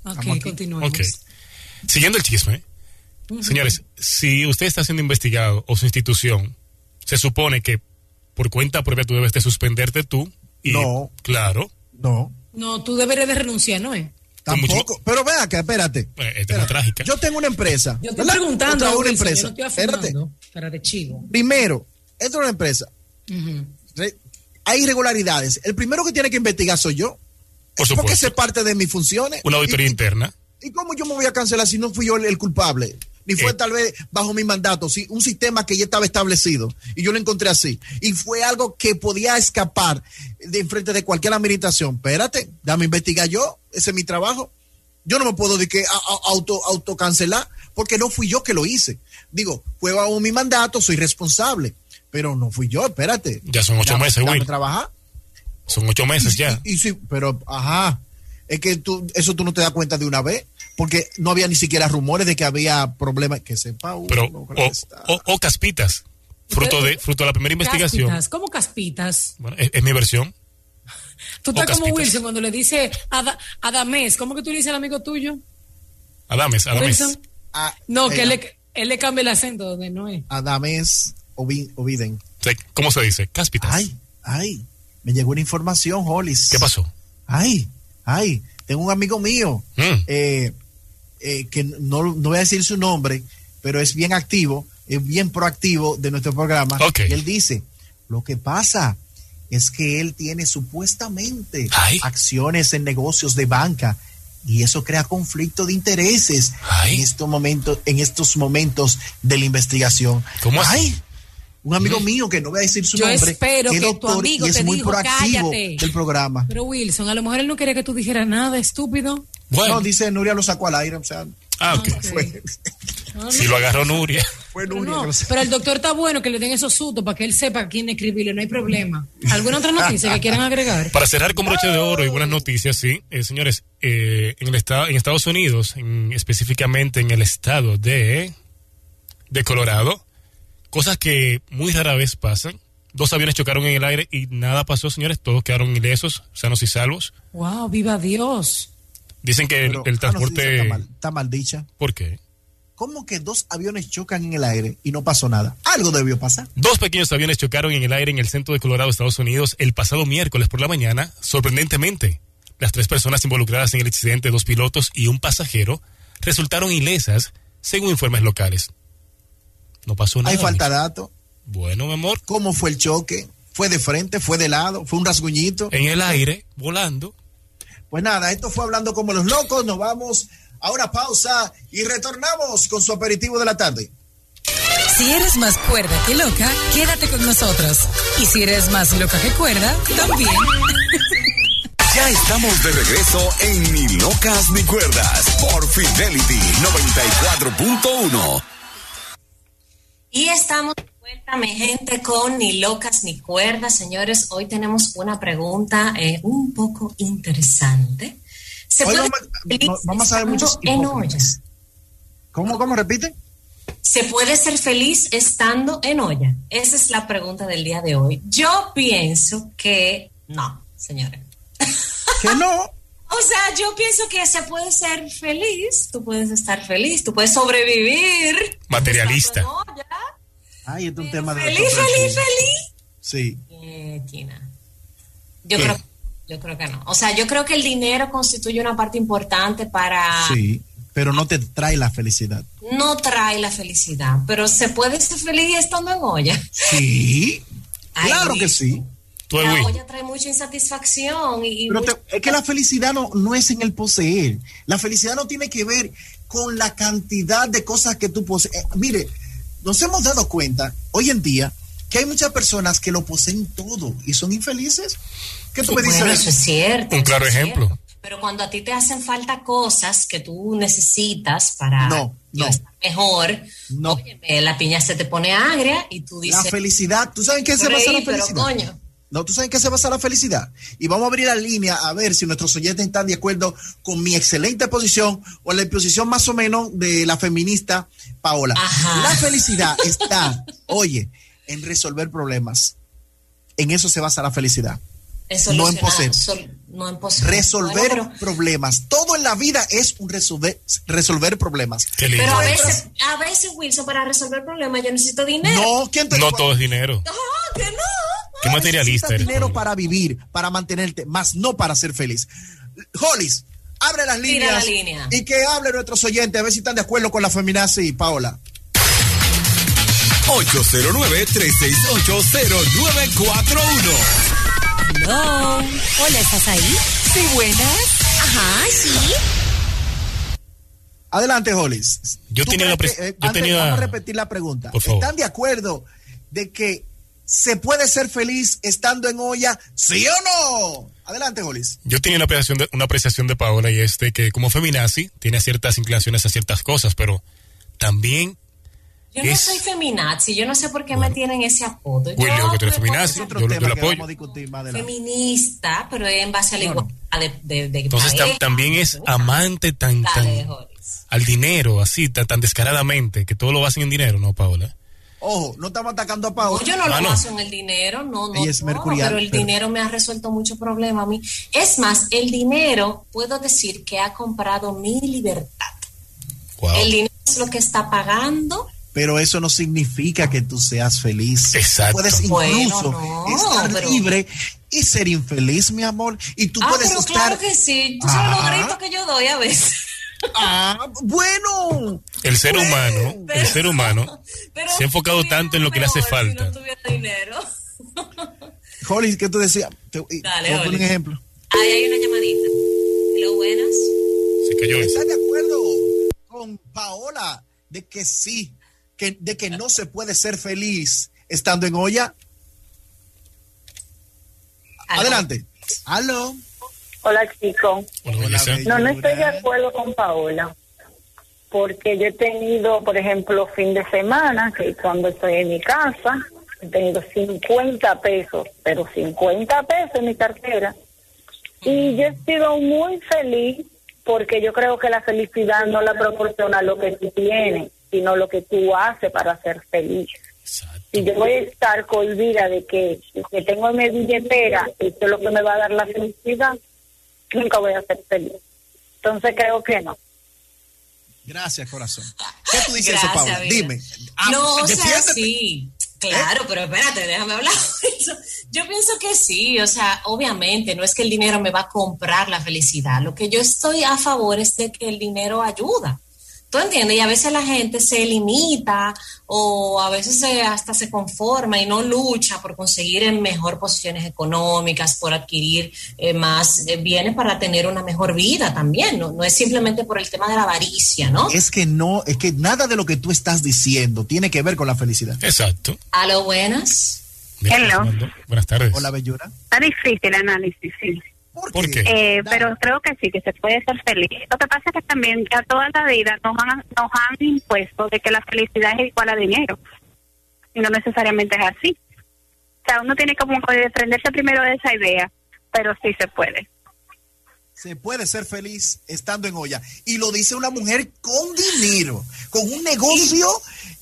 Ok, Estamos aquí. continuamos. Ok. Siguiendo el chisme, señores, si usted está siendo investigado o su institución, se supone que por cuenta propia tú debes de suspenderte tú. Y, No. Claro. No, No, tú deberías de renunciar, ¿no es? Mucho- tampoco. Pero vea acá, espérate. Eh, esta es trágica. Yo tengo una empresa. Yo estoy ¿verdad? preguntando, Yo una empresa. yo no estoy Espérate. Para de chivo. Primero, esta es una empresa. Re- Hay irregularidades. El primero que tiene que investigar soy yo. Por Porque supuesto. es parte de mis funciones. Una auditoría Y- interna. ¿Y cómo yo me voy a cancelar si no fui yo el, el culpable? Ni fue Eh. tal vez bajo mi mandato, sí, un sistema que ya estaba establecido y yo lo encontré así. Y fue algo que podía escapar de enfrente de cualquier administración. Espérate, dame investigar yo, ese es mi trabajo. Yo no me puedo de que auto autocancelar porque no fui yo que lo hice. Digo, fue bajo mi mandato, soy responsable, pero no fui yo, espérate. Ya son ocho Dame- meses, Will. trabajar. Son ocho meses ya. Y, y sí, pero, ajá, es que tú, eso tú no te das cuenta de una vez, porque no había ni siquiera rumores de que había problemas, que sepa uno, Pero, o, o, o caspitas, fruto de, fruto de la primera investigación. Caspitas, ¿cómo caspitas? Bueno, es, es mi versión. Tú estás como. Wilson cuando le dice Ada- Adamés. ¿Cómo que tú le dices al amigo tuyo? Adames, Adames. Wilson. Ah, No, eh, que él le, él le cambia el acento donde no es. Adames Sí, ¿Cómo se dice? Cáspitas. Ay, ay, me llegó una información, Hollis. ¿Qué pasó? Ay, ay, tengo un amigo mío Mm. eh, eh, que no, no voy a decir su nombre, pero es bien activo, es bien proactivo de nuestro programa. Ok. Y él dice, lo que pasa es que él tiene supuestamente Ay. acciones en negocios de banca y eso crea conflicto de intereses Ay. en estos momentos, en estos momentos de la investigación. ¿Cómo así? Un amigo mío que no voy a decir su Yo nombre, espero que es que tu doctor amigo y es te muy dijo, proactivo "Cállate". del programa. Pero Wilson, a lo mejor él no quería que tú dijeras nada, estúpido. Bueno. No, dice Nuria lo sacó al aire, o sea, ah, ok. Ok. fue. No, no. Si lo agarró Nuria. Fue Pero, Nuria no, pero el doctor está bueno que le den esos sustos para que él sepa a quién escribirle, no hay problema. ¿Alguna otra noticia que quieran agregar? Para cerrar con broche de oro y buenas noticias, sí, eh, señores, eh, en el estado, en Estados Unidos, en- específicamente en el estado de de Colorado, cosas que muy rara vez pasan. Dos aviones chocaron en el aire y nada pasó, señores, todos quedaron ilesos, sanos y salvos. Wow, viva Dios. Dicen que el, Pero, el ah, no, sí, transporte, está, mal, está mal dicha. ¿por qué? ¿Cómo que dos aviones chocan en el aire y no pasó nada? Algo debió pasar. Dos pequeños aviones chocaron en el aire en el centro de Colorado, Estados Unidos, el pasado miércoles por la mañana, sorprendentemente. Las tres personas involucradas en el accidente, dos pilotos y un pasajero, resultaron ilesas, según informes locales. No pasó nada. Hay falta de datos. Bueno, mi amor, ¿Cómo fue el choque? ¿Fue de frente? ¿Fue de lado? ¿Fue un rasguñito? en el aire, volando. Pues nada, esto fue hablando como los locos. Nos vamos a una pausa y retornamos con su aperitivo de la tarde. Si eres más cuerda que loca, quédate con nosotros. Y si eres más loca que cuerda, también. <laughs> Ya estamos de regreso en Ni Locas ni Cuerdas por Fidelity 94.1. Y estamos de vuelta, mi gente, con Ni Locas ni Cuerdas. Señores, hoy tenemos una pregunta eh, un poco interesante. ¿Se puede vamos- ser feliz no- vamos a ver estando muchos en hipócritas. olla? ¿Cómo, cómo repite? ¿Se puede ser feliz estando en olla? Esa es la pregunta del día de hoy. Yo pienso que no, señores. Que no. <laughs> O sea, yo pienso que se puede ser feliz, tú puedes estar feliz, tú puedes sobrevivir. Materialista. olla. Ay, este es un tema de Feliz, feliz, feliz. Sí. Eh, Tina. Yo ¿Qué? creo, yo creo que no. O sea, yo creo que el dinero constituye una parte importante para... Sí, pero no te trae la felicidad. No trae la felicidad, pero se puede ser feliz estando en olla. Sí, Ay, claro que sí. Tú, La olla trae mucha insatisfacción y... y Pero mucho- te- es que la felicidad no, no es en el poseer. La felicidad no tiene que ver con la cantidad de cosas que tú posees. Eh, mire, nos hemos dado cuenta hoy en día que hay muchas personas que lo poseen todo y son infelices. ¿Qué tú me dices? Bueno, eso es cierto. Un claro ejemplo. cierto. Pero cuando a ti te hacen falta cosas que tú necesitas para No, no. estar mejor, No. óyeme, la piña se te pone agria y tú La dices, felicidad, ¿tú sabes qué se "Por basa la pero felicidad? coño. No, ¿tú sabes en qué se basa la felicidad? Y vamos a abrir la línea a ver si nuestros oyentes están de acuerdo con mi excelente posición o la posición más o menos de la feminista Paola. Ajá. La felicidad está, oye, en resolver problemas. En eso se basa la felicidad. No en poseer. sol- no en poseer. Resolver Bueno, pero, problemas. Todo en la vida es un resolver, resolver problemas. Qué lindo. pero a veces, a veces, Wilson, para resolver problemas yo necesito dinero. No, ¿quién te No dijo? todo es dinero. Ah, que no. Qué materialista Necesitas eres. dinero para vivir, para mantenerte, más no para ser feliz. Hollis, abre las líneas la línea. y que hable nuestros oyentes a ver si están de acuerdo con la feminazi, Paola. 809-368-0941. Hello. Hola, ¿estás ahí? Sí, buenas. Ajá, sí. Adelante, Hollis. Yo ¿Tú tenía la que, eh, yo antes, tenía- Vamos a repetir la pregunta. Por favor. ¿Están de acuerdo de que se puede ser feliz estando en olla, sí o no? Adelante, Hollis. Yo tenía una apreciación, de, una apreciación de Paola y es de que como feminazi tiene ciertas inclinaciones a ciertas cosas, pero también Yo no soy feminazi, yo no sé por qué Bueno. me tienen ese apodo. Will, yo que tú eres feminazi. Yo yo lo apoyo. feminista, pero es en base a la igualdad de, de, de entonces pareja. también es amante tan, tan Dale, al dinero, así, tan, tan descaradamente, que todo lo hacen en dinero, ¿no, Paola? Ojo, no estamos atacando a Paola. No, yo no Ah, lo no. baso en el dinero, no, no, Ella es no, mercurial, pero el pero- dinero me ha resuelto muchos problemas a mí. Es más, el dinero, puedo decir que ha comprado mi libertad. Wow. El dinero es lo que está pagando. Pero eso no significa que tú seas feliz. Exacto. Puedes Bueno, incluso no, estar pero- libre y ser infeliz, mi amor. Y tú ah, puedes pero estar. claro que sí. Tú sabes los Ah. gritos que yo doy a veces. Ah, bueno. El ser humano, el ser humano Pero se ha enfocado tanto en lo que le hace falta. Si no tuviera dinero. <laughs> Holly, ¿qué tú decías? Te, Dale, Holly. un ejemplo. Ahí hay una llamadita. Hello, buenas. Se cayó eso. ¿Estás de acuerdo con Paola de que sí, que, de que no se puede ser feliz estando en olla? Aló. Adelante. Aló. Hola bella. No, no estoy de acuerdo con Paola. porque yo he tenido, por ejemplo, fin de semana, que cuando estoy en mi casa, he tenido 50 pesos, pero 50 pesos en mi cartera. Y yo he sido muy feliz porque yo creo que la felicidad no la proporciona lo que tú tienes, sino lo que tú haces para ser feliz. Si yo voy a estar cohibida de que, que tengo en mi billetera, esto es lo que me va a dar la felicidad, nunca voy a ser feliz. Entonces creo que no. Gracias, corazón. ¿Qué tú dices Gracias, eso, Paula? vida. Dime. Ah, No, o sea, sí. Claro, pero espérate, déjame hablar. <laughs> Yo pienso que sí, o sea, obviamente no es que el dinero me va a comprar la felicidad. Lo que yo estoy a favor es de que el dinero ayuda. ¿Tú entiendes? Y a veces la gente se limita o a veces se- hasta se conforma y no lucha por conseguir en mejor posiciones económicas, por adquirir eh, más eh, bienes para tener una mejor vida también. ¿no? no es simplemente por el tema de la avaricia, ¿no? Es que no, es que nada de lo que tú estás diciendo tiene que ver con la felicidad. Exacto. A lo buenas. Hello. Buenas tardes. Hola, Bellura. Está difícil el análisis, sí. ¿Por qué? Eh, pero creo que sí, que se puede ser feliz. Lo que pasa es que también ya toda la vida nos han, nos han impuesto de que la felicidad es igual a dinero. Y no necesariamente es así. O sea, uno tiene como que desprenderse primero de esa idea, pero sí se puede. Se puede ser feliz estando en olla. Y lo dice una mujer con dinero, con un negocio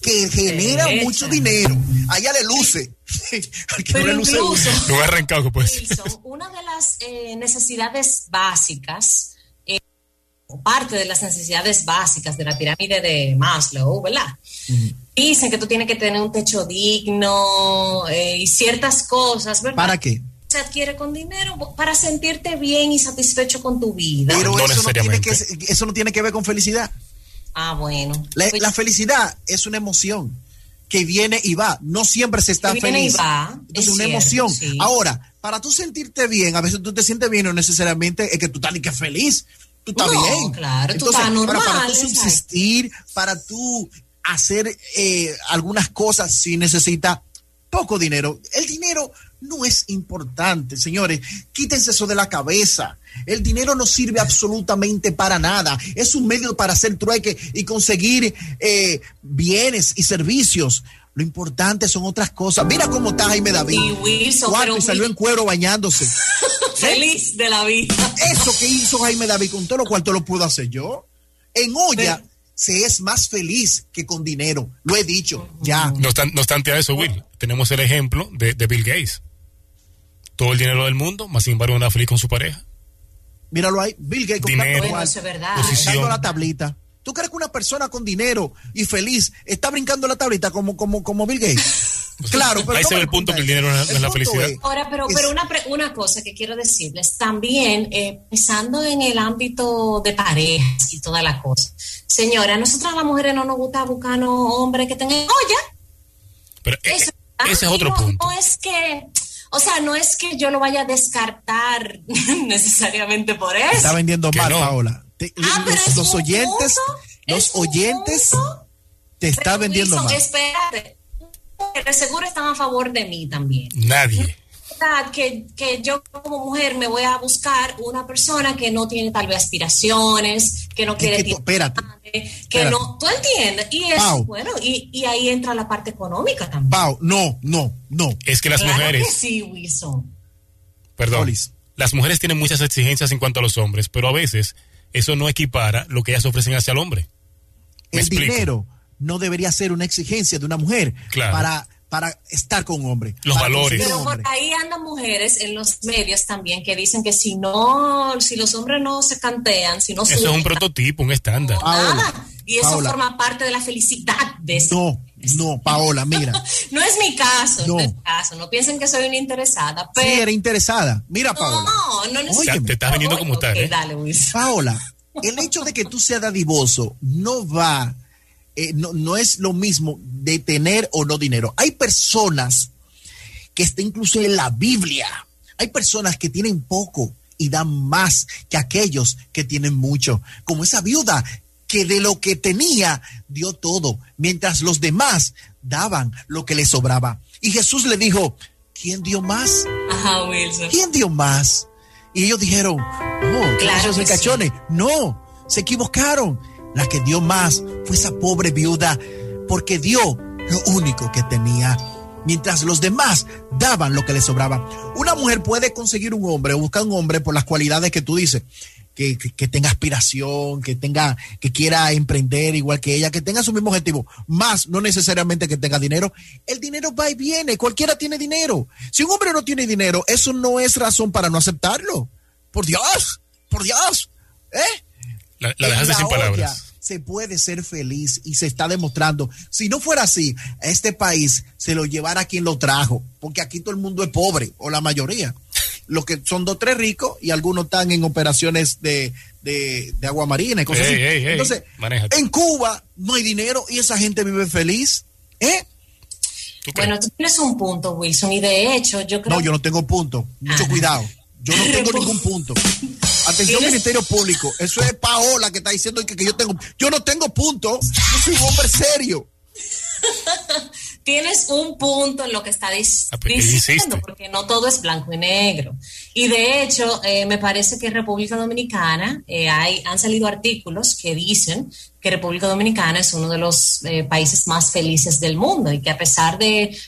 que genera mucho dinero. A ella le luce. <laughs> Pero incluso. No arrancado, pues. Una de las eh, necesidades básicas, eh, parte de las necesidades básicas de la pirámide de Maslow, ¿verdad? Dicen que tú tienes que tener un techo digno eh, y ciertas cosas, ¿verdad? ¿Para qué? Se adquiere con dinero para sentirte bien y satisfecho con tu vida. Pero No eso, no tiene que, eso no tiene que ver con felicidad. ah, bueno. La, Pues, la felicidad es una emoción que viene y va. No siempre se está Que viene feliz. y va, Entonces, es una cierto, emoción. sí. Ahora, para tú sentirte bien, a veces tú te sientes bien, no necesariamente es que tú estás ni que feliz. Tú estás No, bien. claro, tú Entonces, estás para- Para, normal, tú subsistir, para tú hacer eh, algunas cosas, si necesita poco dinero. El dinero no es importante, señores. Quítense eso de la cabeza. El dinero no sirve absolutamente para nada. Es un medio para hacer trueque y conseguir eh, bienes y servicios. Lo importante son otras cosas. Mira cómo está Jaime David. Y Wilson, Cuatro, pero y salió en cuero bañándose. <laughs> Feliz de la vida. Eso que hizo Jaime David con todo lo cual lo puedo hacer yo. En olla Pero- se es más feliz que con dinero. Lo he dicho, ya. No, obstan- no obstante a eso, Will, tenemos el ejemplo de, de Bill Gates. Todo el dinero del mundo, más sin embargo, anda feliz con su pareja. Míralo ahí, Bill Gates Dinero. comprando eso es verdad. Posición. la tablita. ¿Tú crees que una persona con dinero y feliz está brincando la tablita como, como, como Bill Gates? <laughs> Claro, pero Ahí no se ve el punto que el dinero no es- no la felicidad. Ahora, pero, pero una, pre- una cosa que quiero decirles, también eh, pensando en el ámbito de parejas y toda la cosa. Señora, a nosotras las mujeres no nos gusta buscarnos hombres que tengan olla. Pero eh, Eso, ese es otro no, punto. No es que, o sea, no es que yo lo vaya a descartar <laughs> necesariamente por eso. Está vendiendo mal, no. Paola. Te- Ah, pero los es los oyentes, punto, los es oyentes punto. te está Pero, vendiendo Wilson, mal. Espérate, de seguro están a favor de mí también. Nadie. verdad que, que yo como mujer me voy a buscar una persona que no tiene tal vez aspiraciones, que no quiere que espérate, que no, tú entiendes, y eso, Pau. bueno, y, y ahí entra la parte económica también. Pau, no, no, no. Es que las Claro mujeres, que sí, Wilson. perdón, Polis. las mujeres tienen muchas exigencias en cuanto a los hombres, pero a veces eso no equipara lo que ellas ofrecen hacia el hombre. ¿Me el explico? dinero no debería ser una exigencia de una mujer Claro. para, para estar con un hombre. Los valores. Pero por ahí andan mujeres en los medios también que dicen que si no, si los hombres no se cantean, si no Eso es un prototipo, un estándar. Paola, nada. Y eso Paola. forma parte de la felicidad de ese No, no, Paola, mira. <laughs> No es mi caso, no, No. es mi caso. No piensen que soy una interesada, Sí, pero era interesada. Mira, Paola. no, no necesito. Óyeme. Te estás vendiendo como tal, Ok, ¿eh? Dale. Paola, el hecho de que tú seas dadivoso no va, eh, no, no es lo mismo de tener o no dinero. Hay personas que está incluso en la Biblia. Hay personas que tienen poco y dan más que aquellos que tienen mucho. Como esa viuda que de lo que tenía dio todo, mientras los demás daban lo que les sobraba. Y Jesús le dijo, ¿quién dio más? Ajá, Wilson. ¿quién dio más? Y ellos dijeron, oh, Claro cachones. No, se equivocaron. La que dio más fue esa pobre viuda porque dio lo único que tenía, mientras los demás daban lo que les sobraba. Una mujer puede conseguir un hombre o buscar un hombre por las cualidades que tú dices. Que, que- que tenga aspiración, que tenga, que quiera emprender igual que ella, que tenga su mismo objetivo, más no necesariamente que tenga dinero. El dinero va y viene, cualquiera tiene dinero. Si un hombre no tiene dinero, eso no es razón para no aceptarlo. Por Dios, por Dios, ¿eh? La, la dejaste sin palabras. Se puede ser feliz y se está demostrando. Si no fuera así, este país se lo llevara quien lo trajo, porque aquí todo el mundo es pobre, o la mayoría. Los que son dos, tres ricos y algunos están en operaciones de, de, de agua marina y cosas así. Entonces, manéjate. en Cuba no hay dinero y esa gente vive feliz. ¿Eh? Bueno, tú tienes un punto, Wilson, y de hecho, yo creo No, yo no tengo punto. Mucho Ah. cuidado. Yo no tengo <laughs> ningún punto. Atención. Ministerio Público. Eso es Paola que está diciendo que, que yo tengo. Yo no tengo punto. Yo soy un hombre serio. <laughs> tienes un punto en lo que está Ah, pues, ¿qué diciendo, porque no todo es blanco y negro. Y de hecho, eh, me parece que en República Dominicana eh, hay, han salido artículos que dicen que República Dominicana es uno de los eh, países más felices del mundo y que a pesar de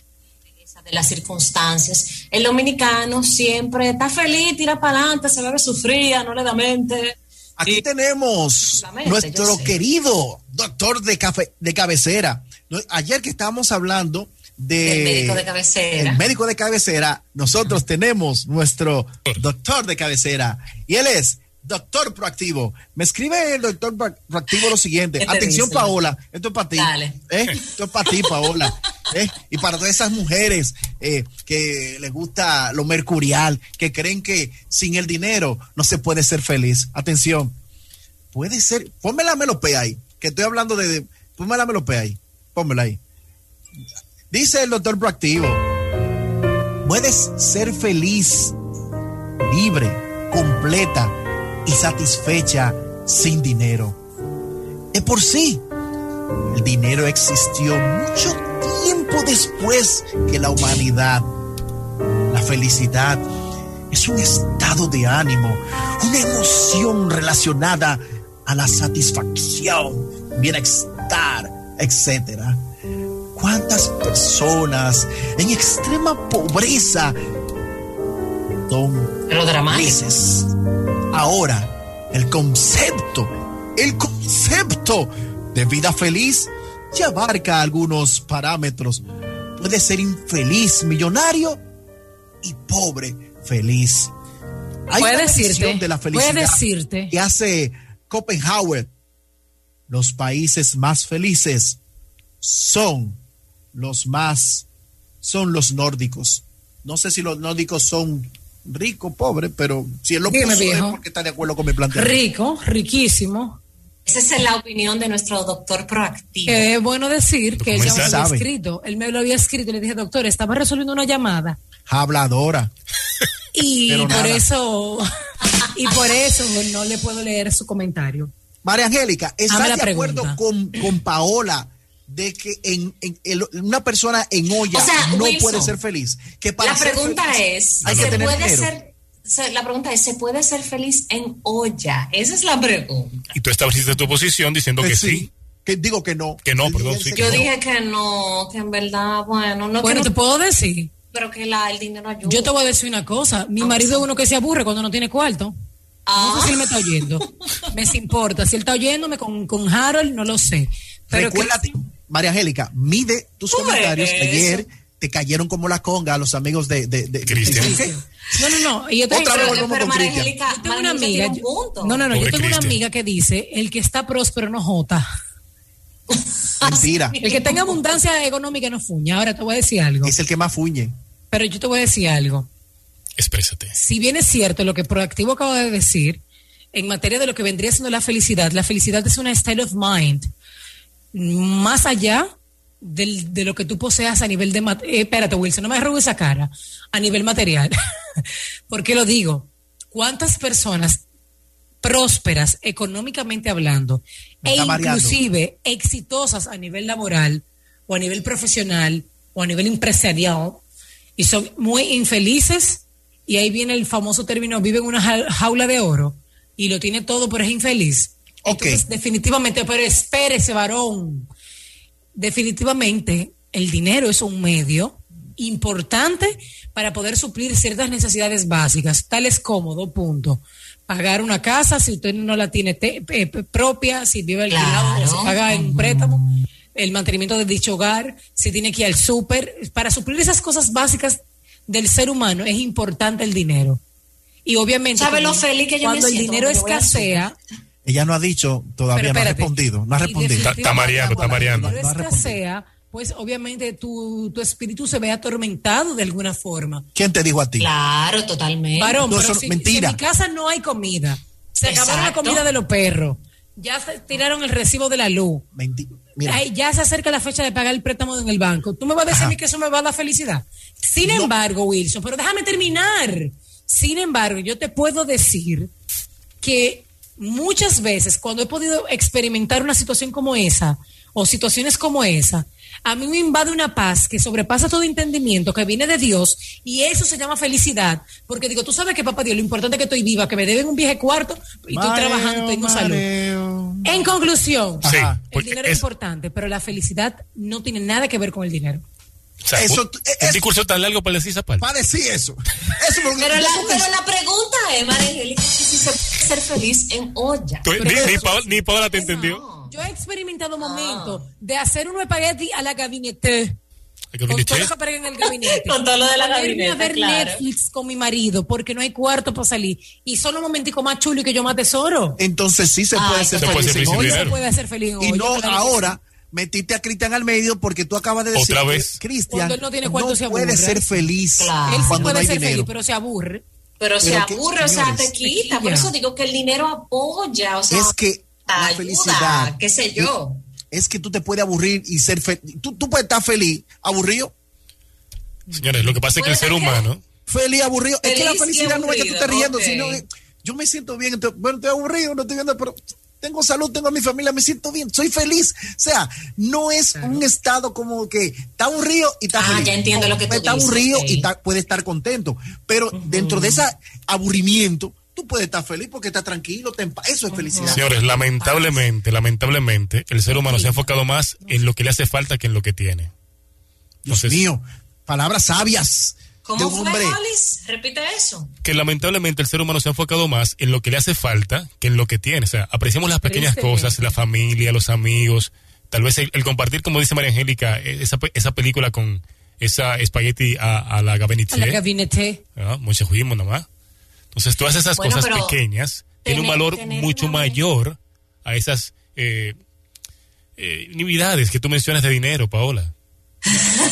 de las circunstancias, el dominicano siempre está feliz, tira para adelante, se bebe su fría, no le da mente. Aquí Y- tenemos nuestro querido doctor de, cafe, de cabecera. Ayer que estábamos hablando de El médico de cabecera. el médico de cabecera, nosotros tenemos nuestro doctor de cabecera y él es doctor proactivo. Me escribe el doctor pro- proactivo lo siguiente. ¿Qué te Atención, dice? Paola, esto es para ti. ¿eh? Esto es para ti, Paola. ¿eh? Y para todas esas mujeres eh, que les gusta lo mercurial, que creen que sin el dinero no se puede ser feliz. Atención, puede ser. Ponme la melopea ahí, que estoy hablando de. de ponme la melopea ahí. Pónmela ahí. Dice el doctor proactivo: puedes ser feliz, libre, completa y satisfecha sin dinero. De por sí, el dinero existió mucho tiempo después que la humanidad. La felicidad es un estado de ánimo, una emoción relacionada a la satisfacción, bienestar, etc. ¿Cuántas personas en extrema pobreza son Pero dramático. Ahora, el concepto, el concepto de vida feliz ya abarca algunos parámetros. Puede ser infeliz, millonario y pobre, feliz. Hay Puede una decirte, de la puede felicidad decirte. que hace Copenhague. Los países más felices son los más, son los nórdicos. No sé si los nórdicos son ricos, pobres, pero si él lo Dime, puso es viejo. porque está de acuerdo con mi planteamiento. Rico, riquísimo. Esa es la opinión de nuestro doctor proactivo. Que es bueno decir que él ya me lo había escrito. Él me lo había escrito y le dije, doctor, estaba resolviendo una llamada. Habladora. Y <laughs> por nada. eso, y por eso no le puedo leer su comentario. María Angélica, ¿estás de acuerdo con, con Paola de que en, en- una persona en olla O sea, no Wilson, puede ser feliz? Que para la ser pregunta feliz es, hay que ¿se tener puede dinero. ser, se- la pregunta es, ¿se puede ser feliz en olla? Esa es la pregunta. Y tú estableciste tu posición diciendo que, sí. Que digo que no. Que no, perdón, sí, que que Yo no. dije que no, que en verdad, bueno, no Bueno, que te no- puedo decir. pero que la, el dinero ayuda. Yo te voy a decir una cosa. Mi marido es uno que se aburre cuando no tiene cuarto. No Ah. sé si él me está oyendo. <laughs> Me importa. Si él está oyéndome con, con Harold, no lo sé. Pero que- Recuérdate, María Angélica, mide tus ¿Tú ves comentarios. Ayer te cayeron como la conga a los amigos de, de, de- de- Cristian. ¿Qué? No, no, no. Y yo tengo, Otra vez pero, volvemos pero con María Cristian. Angélica, yo tengo una amiga. No, no, no. Yo tengo una amiga que dice: el que está próspero no jota. <laughs> Mentira. <laughs> El que tenga abundancia económica no fuña. Ahora te voy a decir algo. Es el que más fuñe. Pero yo te voy a decir algo. Exprésate. si bien es cierto lo que Proactivo acaba de decir, en materia de lo que vendría siendo la felicidad, la felicidad es una style of mind, más allá del- de lo que tú poseas a nivel de... eh, espérate, Wilson, no me robes esa cara, a nivel material. <laughs> ¿Por qué lo digo? ¿Cuántas personas prósperas económicamente hablando e inclusive exitosas a nivel laboral o a nivel profesional o a nivel empresarial y son muy infelices y ahí viene el famoso término vive en una ja- jaula de oro y lo tiene todo pero es infeliz Entonces, definitivamente, pero espérese, varón. Definitivamente, el dinero es un medio importante para poder suplir ciertas necesidades básicas, tales como, dos puntos, pagar una casa si usted no la tiene te- eh, propia, si vive alquilado o Claro. se paga en préstamo, el mantenimiento de dicho hogar, si tiene que ir al súper. Para suplir esas cosas básicas del ser humano es importante el dinero. Y obviamente, ¿Sabe lo cuando- feliz que yo me cuando el siento dinero escasea, Ella no ha dicho, todavía no ha respondido. No ha respondido. Está- mareando, está mareando. Cuando escasea, pues obviamente tu, tu espíritu se ve atormentado de alguna forma. ¿Quién te dijo a ti? Claro, totalmente. Varón, No, pero eso si, mentira. si en mi casa no hay comida, se acabaron la Exacto. comida de los perros, ya se tiraron el recibo de la luz, Menti- Mira, ay, ya se acerca la fecha de pagar el préstamo en el banco. ¿Tú me vas a decir a mí que eso me va a dar felicidad? Sin embargo, Wilson, pero déjame terminar. Sin embargo, yo te puedo decir que muchas veces cuando he podido experimentar una situación como esa o situaciones como esa, a mí me invade una paz que sobrepasa todo entendimiento, que viene de Dios, y eso se llama felicidad. Porque digo, tú sabes que, papá Dios, lo importante es que estoy viva, que me deben un viaje cuarto y estoy trabajando, tengo salud. mareo. En conclusión, Sí, el dinero es, es- importante, pero la felicidad no tiene nada que ver con el dinero. O sea, Eso- un, eso- un discurso tan largo para decir esa parte. Para decir eso. Eso Pero la, pero la pregunta es, María si se puede ser feliz en olla. Tú- ni, ni, Paola, ni Paola te entendió. No. Yo he experimentado Ah. momentos de hacer un espagueti a la gabinete. Con todo lo que en el gabinete. <laughs> Con todo lo de la gabinete, a ver claro. Netflix con mi marido porque no hay cuarto para salir. Y solo un momentico más chulo y que yo más tesoro. Entonces sí se puede ser puede feliz ser en feliz se puede feliz Y no ahora metiste a Cristian al medio porque tú acabas de decir Otra que vez. Cristian no tiene cuarto, se puede ser feliz Claro. Él sí cuando puede no hay ser dinero. feliz, pero se aburre. Pero se Pero aburre, o sea, te quita. Por eso digo que el dinero apoya, o sea, es que la ayuda, felicidad qué sé yo. es que tú te puedes aburrir y ser feliz. Tú, tú puedes estar feliz, aburrido, Señores, lo que pasa es que el ser humano, feliz, aburrido. es que la felicidad no es que tú estés riendo, ok. sino que yo me siento bien. entonces, bueno, estoy aburrido, no estoy viendo, pero tengo salud, tengo a mi familia, me siento bien, soy feliz. O sea, no es un estado como que está aburrido y está Ah, feliz. ya entiendo lo que tú Está dices, aburrido y está- puede estar contento. Pero dentro de ese aburrimiento, tú puedes estar feliz porque estás tranquilo, te empa- eso es felicidad. señores, lamentablemente, lamentablemente, el ser humano se ha enfocado más en lo que le hace falta que en lo que tiene. Dios Entonces- mío, palabras sabias ¿Cómo un fue? Repite eso. Que lamentablemente el ser humano se ha enfocado más en lo que le hace falta que en lo que tiene. O sea, apreciamos las pequeñas cosas, la familia, los amigos, tal vez el, el compartir, como dice María Angélica, eh, esa, esa película con esa espagueti a, a la A la gabinete. gabinete. ¿verdad? Mucho juguismo nomás. Entonces, todas esas Bueno, cosas pequeñas tienen un valor mucho mayor a esas eh, eh, que tú mencionas de dinero, Paola. <laughs>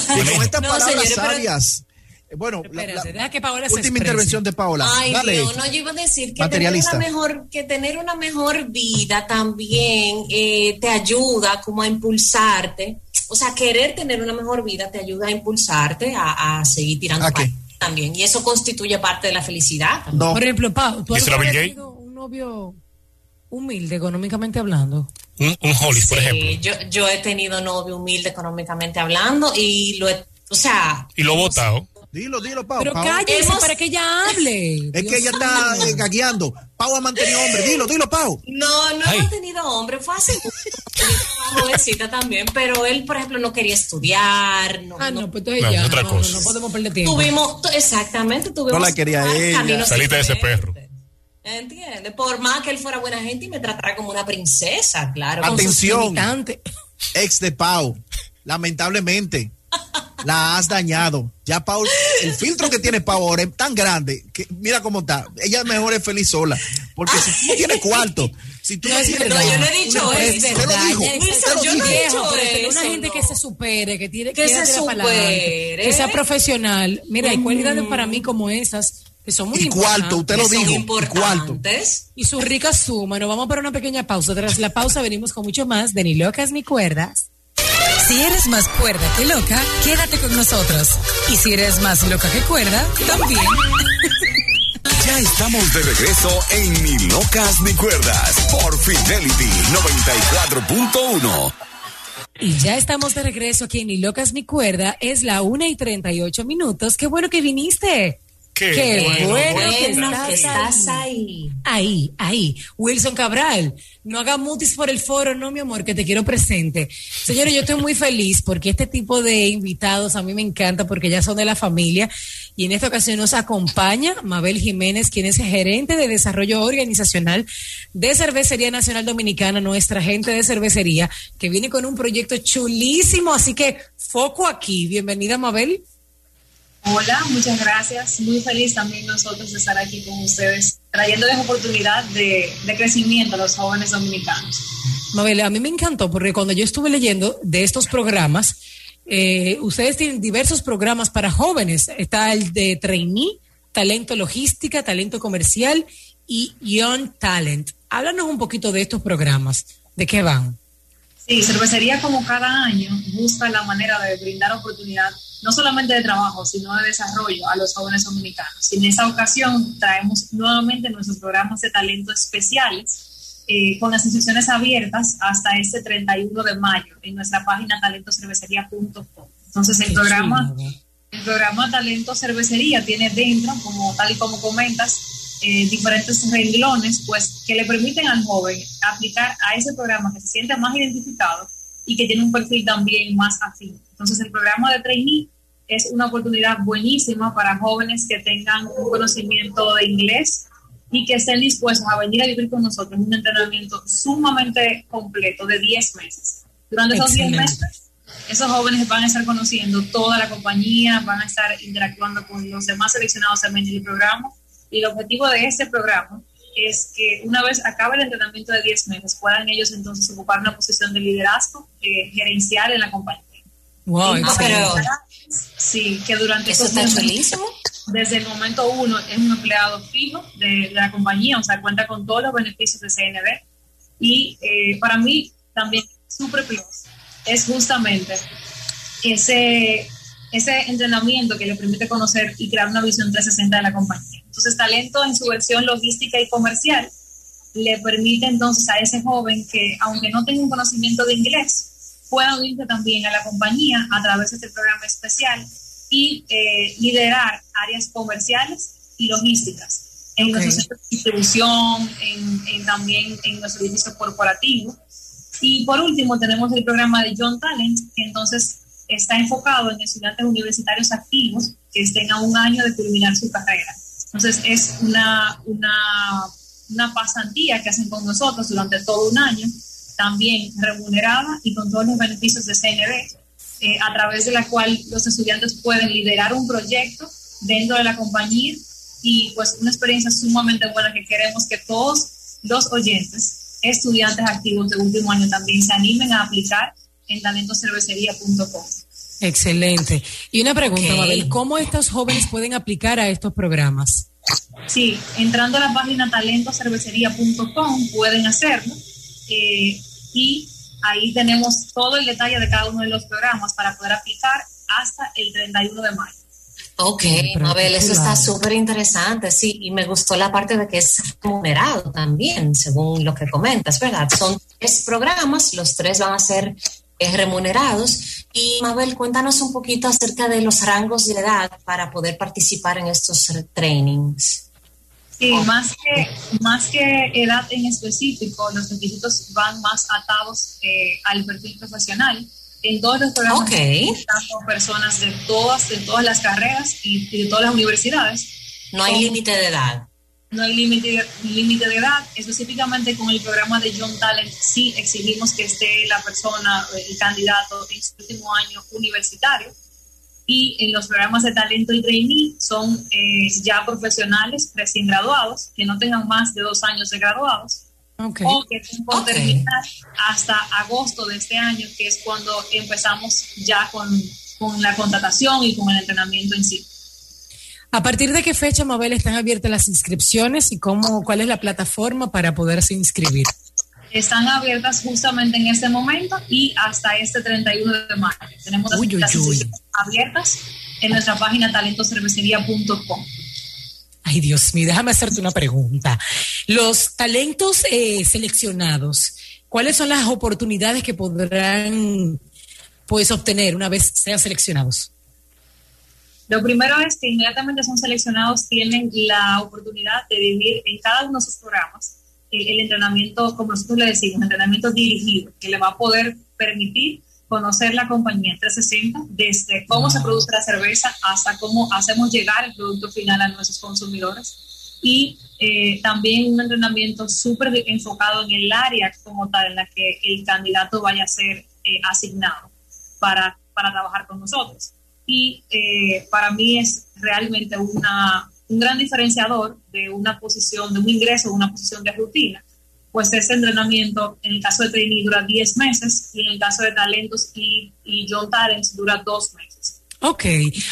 Y con estas No, palabras sabias. Eh, Bueno, Espérate, la deja que Paola se última intervención de Paola. Ay, Dale. Dios, no, yo iba a decir que tener, una mejor, que tener una mejor vida también eh, te ayuda como a impulsarte. O sea, querer tener una mejor vida te ayuda a impulsarte a, a seguir tirando ¿A qué? también. Y eso constituye parte de la felicidad. también. No. Por ejemplo, Pau, ¿tú ¿Díselo a alguna Bill vez has tenido un novio humilde económicamente hablando? Un, un Hollis, por ejemplo. Yo, yo he tenido novio humilde económicamente hablando y lo he, o sea, Y lo he votado. Dilo, dilo, Pau. Pero Pau. cállese Hemos- para que ella hable. Es Dios que ella está eh, gagueando. Pau ha mantenido hombre. Dilo, dilo, Pau. No, no Ay. hemos tenido hombre, fue hace jovencita también, pero él, por ejemplo, no quería estudiar. No, Ah, no- no, pues entonces No, ya. es otra no, cosa. No, no podemos perder tiempo. Tuvimos, tu- exactamente, tuvimos. No la quería ella. Salite de ese perro. ¿Entiendes? Por más que él fuera buena gente y me tratara como una princesa, claro. Atención. Ex de Pau. Lamentablemente. <laughs> La has dañado. Ya Pau, el filtro que tiene Pau ahora es tan grande que mira cómo está. Ella mejor es feliz sola. Porque si tú no tienes cuarto, si tú no, No, es tienes. No, yo no he dicho una eso. Usted lo dijo. lo yo no dijo. he Viejo, dicho eso, una gente no. que se supere, que tiene Que quiera se supere. que sea profesional. Mira, hay cualidades para mí como esas que son muy Y cuarto, usted que lo dijo. Y cuarto. importantes. Y su rica suma. Nos vamos para una pequeña pausa. Tras la pausa venimos con mucho más de Ni Locas ni Cuerdas. Si eres más cuerda que loca, quédate con nosotros. Y si eres más loca que cuerda, también. <laughs> Ya estamos de regreso en Ni Locas ni Cuerdas por Fidelity 94.1. Y ya estamos de regreso aquí en Ni Locas ni Cuerda. Es la una y 38 minutos. Qué bueno que viniste. Qué, Qué bueno. que que estás estás ahí. Ahí, ahí. Wilson Cabral, no haga mutis por el foro, no, mi amor, que te quiero presente. Señores, yo estoy muy feliz porque este tipo de invitados a mí me encanta porque ya son de la familia y en esta ocasión nos acompaña Mabel Jiménez, quien es gerente de desarrollo organizacional de Cervecería Nacional Dominicana, nuestra gente de cervecería, que viene con un proyecto chulísimo, así que foco aquí. Bienvenida, Mabel. Hola, muchas gracias. Muy feliz también nosotros de estar aquí con ustedes, trayéndoles oportunidad de, de crecimiento a los jóvenes dominicanos. Mabel, a mí me encantó porque cuando yo estuve leyendo de estos programas, eh, ustedes tienen diversos programas para jóvenes. Está el de trainee, talento logística, talento comercial y Young Talent. Háblanos un poquito de estos programas. ¿De qué van? Sí, Cervecería como cada año busca la manera de brindar oportunidad no solamente de trabajo, sino de desarrollo a los jóvenes dominicanos. Y en esa ocasión traemos nuevamente nuestros programas de talento especiales eh, con las inscripciones abiertas hasta este 31 de mayo en nuestra página talentocervecería.com. Entonces el programa, el programa Talento Cervecería tiene dentro, como tal y como comentas, eh, diferentes renglones, pues que le permiten al joven aplicar a ese programa que se siente más identificado y que tiene un perfil también más afín. Entonces, el programa de trainee es una oportunidad buenísima para jóvenes que tengan un conocimiento de inglés y que estén dispuestos a venir a vivir con nosotros un entrenamiento sumamente completo de 10 meses. Durante esos 10 Excelente. meses, esos jóvenes van a estar conociendo toda la compañía, van a estar interactuando con los demás seleccionados también del programa. Y el objetivo de este programa es que una vez acabe el entrenamiento de 10 meses, puedan ellos entonces ocupar una posición de liderazgo eh, gerencial en la compañía. Wow, Ah, pero Sí, que durante eso esos está 10 meses, chulísimo. desde el momento uno es un empleado fijo de, de la compañía, o sea, cuenta con todos los beneficios de CNB. Y eh, para mí también Super Plus es justamente ese, ese entrenamiento que le permite conocer y crear una visión 360 de la compañía. Entonces, talento en su versión logística y comercial le permite entonces a ese joven que, aunque no tenga un conocimiento de inglés, pueda unirse también a la compañía a través de este programa especial y eh, liderar áreas comerciales y logísticas en Ok. nuestros centros de distribución, en, en también en nuestro edificio corporativo. Y por último, tenemos el programa de John Talent, que entonces está enfocado en estudiantes universitarios activos que estén a un año de culminar su carrera. Entonces, es una, una, una pasantía que hacen con nosotros durante todo un año, también remunerada y con todos los beneficios de CNB, eh, a través de la cual los estudiantes pueden liderar un proyecto dentro de la compañía y pues una experiencia sumamente buena que queremos que todos los oyentes, estudiantes activos de último año también se animen a aplicar en talentocervecería.com. Excelente. Y una pregunta. Mabel, ¿cómo estos jóvenes pueden aplicar a estos programas? Sí, entrando a la página talentocervecería.com pueden hacerlo eh, y ahí tenemos todo el detalle de cada uno de los programas para poder aplicar hasta el 31 de mayo. Ok, Mabel, eso está súper interesante, sí, y me gustó la parte de que es remunerado también, según lo que comentas, ¿verdad? Son tres programas, los tres van a ser eh, remunerados. Y Mabel, cuéntanos un poquito acerca de los rangos de edad para poder participar en estos trainings. Sí, más que, más que edad en específico, los requisitos van más atados eh, al perfil profesional. En todos los programas Ok. estamos personas de todas, de todas las carreras y, y de todas las universidades. No hay límite de edad. No hay límite límite de edad. Específicamente con el programa de Young Talent, sí exigimos que esté la persona, el candidato, en su último año universitario. Y en los programas de talento y trainee son eh, ya profesionales recién graduados, que no tengan más de dos años de graduados, Ok. o que estén por terminar hasta agosto de este año, que es cuando empezamos ya con, con la contratación y con el entrenamiento en sí. ¿A partir de qué fecha, Mabel, están abiertas las inscripciones y cómo, cuál es la plataforma para poderse inscribir? Están abiertas justamente en este momento y hasta este 31 de mayo. Tenemos las, Uy, las abiertas en nuestra página talentocervecería.com. Ay, Dios mío, déjame hacerte una pregunta. Los talentos eh, seleccionados, ¿cuáles son las oportunidades que podrán pues obtener una vez sean seleccionados? Lo primero es que inmediatamente son seleccionados, tienen la oportunidad de vivir en cada uno de sus programas el, el entrenamiento, como nosotros le decimos, entrenamiento dirigido, que le va a poder permitir conocer la compañía 360, desde cómo se produce la cerveza hasta cómo hacemos llegar el producto final a nuestros consumidores. Y eh, también un entrenamiento súper enfocado en el área como tal en la que el candidato vaya a ser eh, asignado para, para trabajar con nosotros. Y eh, para mí es realmente una, un gran diferenciador de una posición, de un ingreso, de una posición de rutina pues ese entrenamiento, en el caso de trainee, dura 10 meses y en el caso de talentos y, y John Talents dura 2 meses. Ok.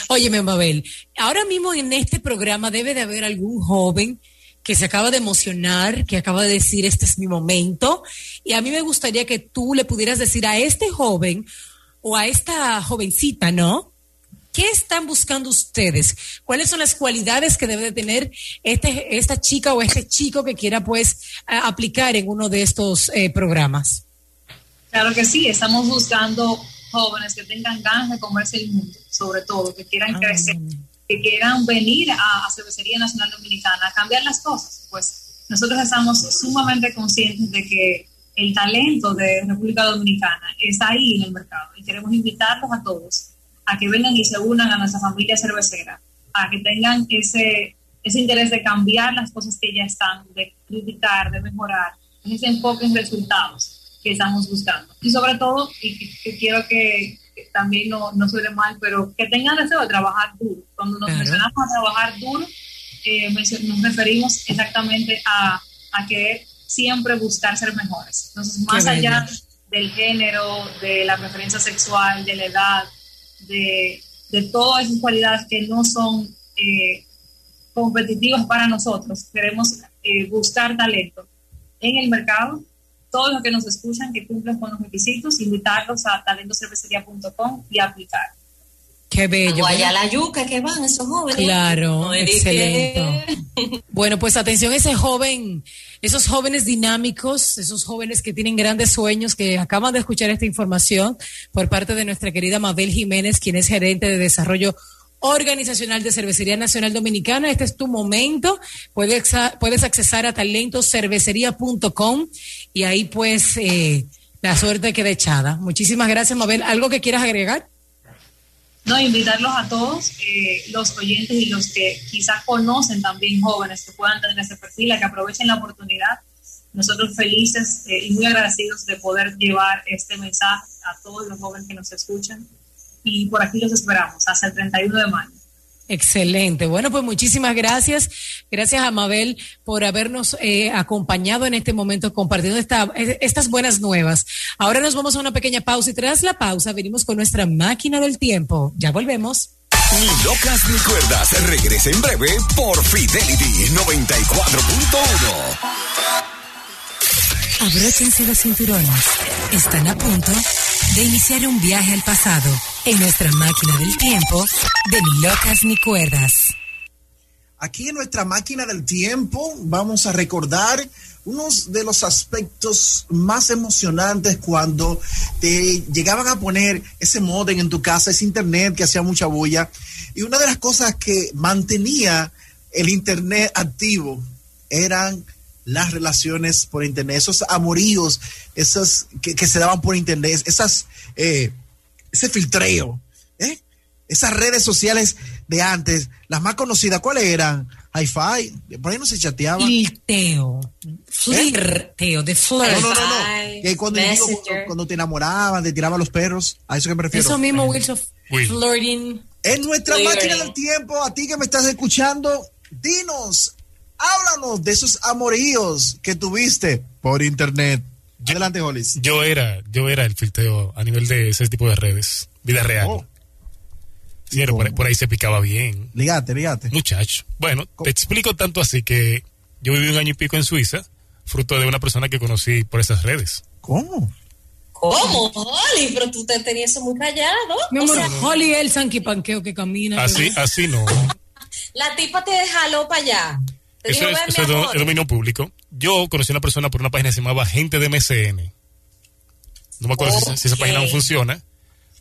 Óyeme, Mabel, ahora mismo en este programa debe de haber algún joven que se acaba de emocionar, que acaba de decir, este es mi momento, y a mí me gustaría que tú le pudieras decir a este joven o a esta jovencita, ¿no? ¿Qué están buscando ustedes? ¿Cuáles son las cualidades que debe de tener este, esta chica o este chico que quiera pues aplicar en uno de estos eh, programas? Claro que sí, estamos buscando jóvenes que tengan ganas de comerse el mundo, sobre todo, que quieran crecer, que quieran venir a, a Cervecería Nacional Dominicana a cambiar las cosas. Pues nosotros estamos sumamente conscientes de que el talento de República Dominicana está ahí en el mercado y queremos invitarlos a todos a que vengan y se unan a nuestra familia cervecera, a que tengan ese, ese interés de cambiar las cosas que ya están, de criticar, de mejorar, ese enfoque en resultados que estamos buscando. Y sobre todo, y que, que quiero que, que también no, no suene mal, pero que tengan deseo de trabajar duro. Cuando nos Claro. mencionamos a trabajar duro, eh, nos referimos exactamente a, a que siempre buscar ser mejores. Entonces, más allá del género, de la preferencia sexual, de la edad, de, de todas esas cualidades que no son eh, competitivas para nosotros. Queremos eh, buscar talento en el mercado. Todos los que nos escuchan, que cumplan con los requisitos, invitarlos a talentocervecería.com y aplicar. Qué bello. Guaya la yuca que van esos jóvenes. Claro, No excelente. que- <laughs> Bueno, pues atención ese joven, esos jóvenes dinámicos, esos jóvenes que tienen grandes sueños, que acaban de escuchar esta información por parte de nuestra querida Mabel Jiménez, quien es gerente de desarrollo organizacional de Cervecería Nacional Dominicana. Este es tu momento. Puedes, puedes accesar a talentocervecería.com y ahí pues eh, la suerte queda echada. Muchísimas gracias, Mabel. ¿Algo que quieras agregar? No, invitarlos a todos, eh, los oyentes y los que quizás conocen también jóvenes que puedan tener ese perfil, a que aprovechen la oportunidad. Nosotros felices eh, y muy agradecidos de poder llevar este mensaje a todos los jóvenes que nos escuchan. Y por aquí los esperamos hasta el 31 de mayo. Excelente. Bueno, pues muchísimas gracias. Gracias a Mabel por habernos eh, acompañado en este momento compartiendo esta- eh, estas buenas nuevas. Ahora nos vamos a una pequeña pausa y tras la pausa venimos con nuestra máquina del tiempo. Ya volvemos. Ni locas ni cuerdas. Regresa en breve por Fidelity 94.1. Abróchense los cinturones. Están a punto de iniciar un viaje al pasado en nuestra máquina del tiempo de Ni locas ni cuerdas. Aquí en nuestra máquina del tiempo vamos a recordar unos de los aspectos más emocionantes cuando te llegaban a poner ese modem en tu casa, ese internet que hacía mucha bulla. Y una de las cosas que mantenía el internet activo eran las relaciones por internet, esos amoríos, esas que, que se daban por internet, esas, eh, ese filtreo, ¿eh? esas redes sociales de antes, las más conocidas, ¿cuáles eran? Hi-Fi, por ahí no se chateaba. Flirteo. Flirteo, de flirt. No, no, no, Que cuando, digo, cuando, cuando te enamoraban, te tiraban los perros, a eso que me refiero. Eso mismo, Wilson. Will. Flirting. En nuestra Flirting. máquina del tiempo, a ti que me estás escuchando, dinos, háblanos de esos amoríos que tuviste por internet. Adelante, Hollis. Yo era, yo era el filteo a nivel de ese tipo de redes, vida real. Oh. Señor, por, por ahí se picaba bien. Ligate, ligate. Muchacho. Bueno, te explico tanto así que yo viví un año y pico en Suiza, fruto de una persona que conocí por esas redes. ¿Cómo? ¿Cómo? Oli, pero tú te tenías eso muy callado. Mi O amor, sea, Holly el Sanky Panqueo que camina. Así, así no. <laughs> la tipa te jaló para allá. Eso es, es dominio público. Yo conocí a una persona por una página que se llamaba Gente de MCN. No me acuerdo si- si, esa página aún funciona,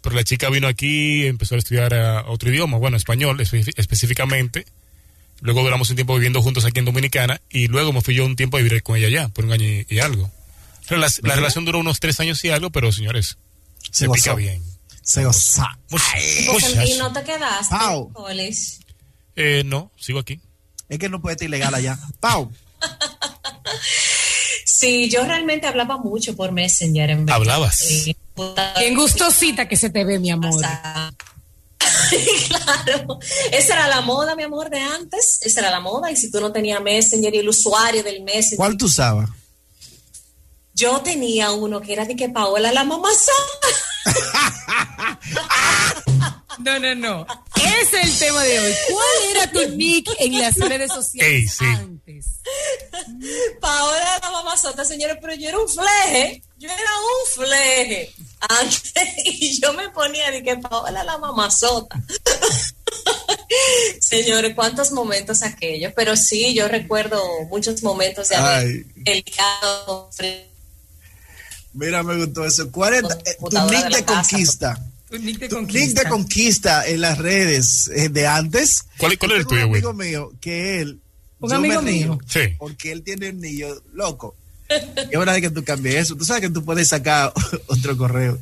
pero la chica vino aquí, empezó a estudiar eh, otro idioma, bueno, español espe- específicamente. Luego duramos un tiempo viviendo juntos aquí en Dominicana y luego me fui yo un tiempo a vivir con ella allá, por un año y, y algo. Rela- la relación duró unos tres años y algo, pero señores, se Se pica gozó. bien. Se goza. Y Muchacho. no te quedaste. Eh, no, sigo aquí. Es que no puede estar ilegal allá. Pau. Sí, yo realmente hablaba mucho por Messenger en verdad. Hablabas. Sí. Bien gustosita que se te ve, mi amor. <laughs> claro, esa era la moda, mi amor, de antes. Esa era la moda. Y si tú no tenías Messenger y el usuario del Messenger. ¿Cuál tú usabas? Yo tenía uno que era de que Paola la mamazón. No, no, no. Ese es el tema de hoy. ¿Cuál era tu nick en las redes sociales sí. antes? Paola la mamazota, señores, pero yo era un fleje. Yo era un fleje. Antes, <laughs> y yo me ponía de que Paola la mamazota. <laughs> Señores, cuántos momentos aquellos. Pero sí, yo recuerdo muchos momentos de haber Ay. Mira, me gustó eso. ¿Cuál es eh, tu nick de de conquista? Tu nick de Tu nick conquista. de conquista en las redes eh, de antes. ¿Cuál, cuál era el tuyo, un güey? amigo mío que él. Un amigo mío. Sí. Porque él tiene un niño loco. Y es hora de que tú cambies eso. Tú sabes que tú puedes sacar <laughs> otro correo.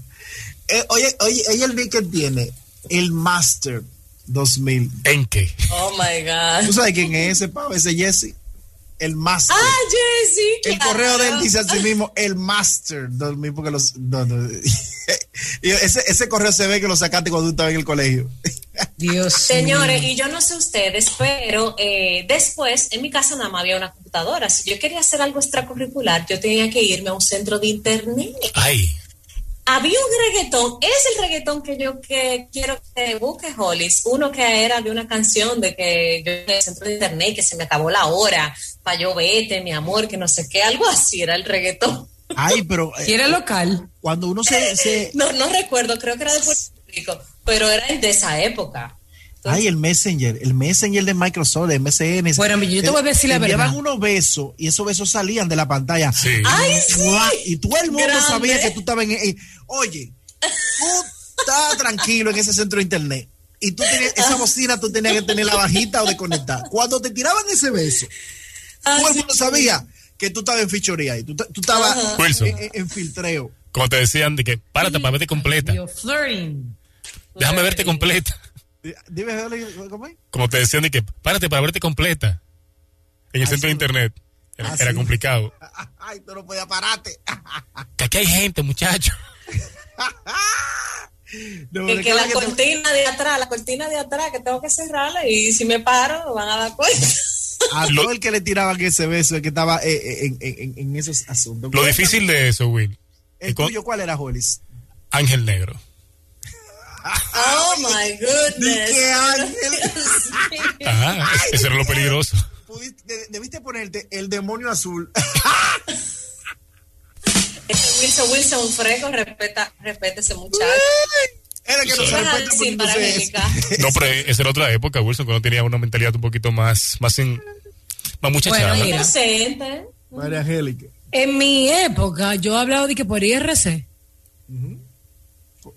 Eh, oye, oye, ella el nick que tiene, el Master 2000. ¿En qué? Oh my God. ¿Tú sabes quién es ese pavo? Ese Jesse. El Master. Ah, Jessy. El claro. correo de él dice así mismo, el Master 2000, porque los... no, no. <laughs> Y ese, ese correo se ve que lo sacaste cuando tú estabas en el colegio. <laughs> Dios Señores, mío. y yo no sé ustedes, pero eh, después en mi casa nada más había una computadora. Si yo quería hacer algo extracurricular, yo tenía que irme a un centro de internet. Ay, Había un reggaetón, es el reggaetón que yo que quiero que busque, Hollis. Uno que era de una canción de que yo en el centro de internet, que se me acabó la hora, para yo vete, mi amor, que no sé qué, algo así era el reggaetón. Ay, pero <laughs> eh, ¿Quiere local? cuando uno se... se- No, no recuerdo, creo que era de Puerto Rico, pero era de esa época. Ay, el Messenger, el Messenger de Microsoft, el MSN. Bueno, yo te voy a decir la verdad. unos besos y esos besos salían de la pantalla. sí. Ay, sí. Y todo el mundo Grande. sabía que tú estabas en... Oye, tú estabas tranquilo en ese centro de internet. Y tú tenías, esa bocina tú tenías que tenerla bajita o desconectada. Cuando te tiraban ese beso, Ah, todo el sí. mundo sabía que tú estabas en fichoría y tú, tú estabas en, en- en filtreo. Como te decían de que párate para verte completa. Flirting. Déjame verte completa. Dime, ¿cómo es? Como te decían de que párate para verte completa. En el Ay, centro de internet. Era, Ah, era sí. complicado. <laughs> Ay, tú no podías pararte. Que aquí hay gente, muchacho. <laughs> No, Es que la que cortina de atrás, la cortina de atrás, que tengo que cerrarla y si me paro van a dar cuenta. A todo el que le tiraban ese beso, el que estaba eh, eh, en, en- en esos asuntos. Lo difícil de eso, Will. ¿El tuyo cuál era, Jolis? Ángel Negro. Oh <laughs> my goodness. ¿Qué ángel? <laughs> <laughs> Ajá, eso era lo peligroso. Pudiste- debiste ponerte el demonio azul. Wilson Wilson Freco, respeta, respeta ese muchacho. Era que no. No, pero esa era otra época, Wilson, cuando tenía una mentalidad un poquito más, más, en, más muchachada. Bueno, mira. Inocente. María Angélica. En mi época, yo he hablado de que por IRC.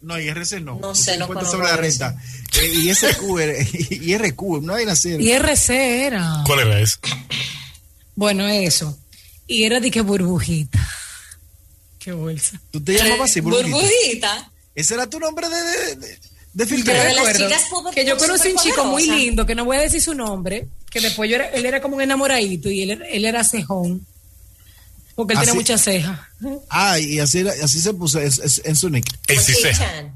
No, IRC no. No sé, no conozco sobre la renta. Eh, ISQ, era- IRQ, no hay nacer. IRC era. ¿Cuál era eso? Bueno, eso. Y era de que burbujita. Qué bolsa. ¿Tú te llamabas así, Burbujita? Burbujita. ¿Ese era tu nombre de, de, de, de Pero filtreo? de las chicas que yo conocí un chico muy lindo, que no voy a decir su nombre, que después yo era- él era como un enamoradito y él, él era cejón, porque él ¿Ah, tenía sí? muchas cejas. Ah, y así, así se puso es- es- en su nick. El. Chichan.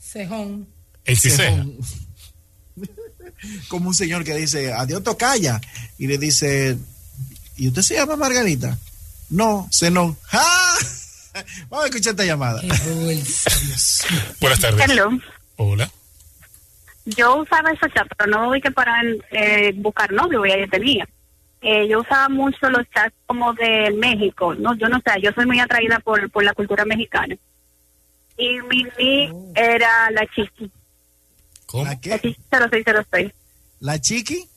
Cejón. El. Cejón. <laughs> Como un señor que dice, adiós tocaya. Y le dice, ¿y usted se llama Margarita? No, Zenón. <laughs> ¡Ja! Vamos a escuchar esta llamada. Buenas tardes. Hello. Hola. Yo usaba esos chats, pero no vi que para eh, buscar novio, ya yo tenía. Eh, yo usaba mucho los chats como de México, no, yo no sé, yo soy muy atraída por, por la cultura mexicana. Y mi nick era la chiqui, ¿Cómo? ¿La la qué? chiqui 0606. ¿La chiqui?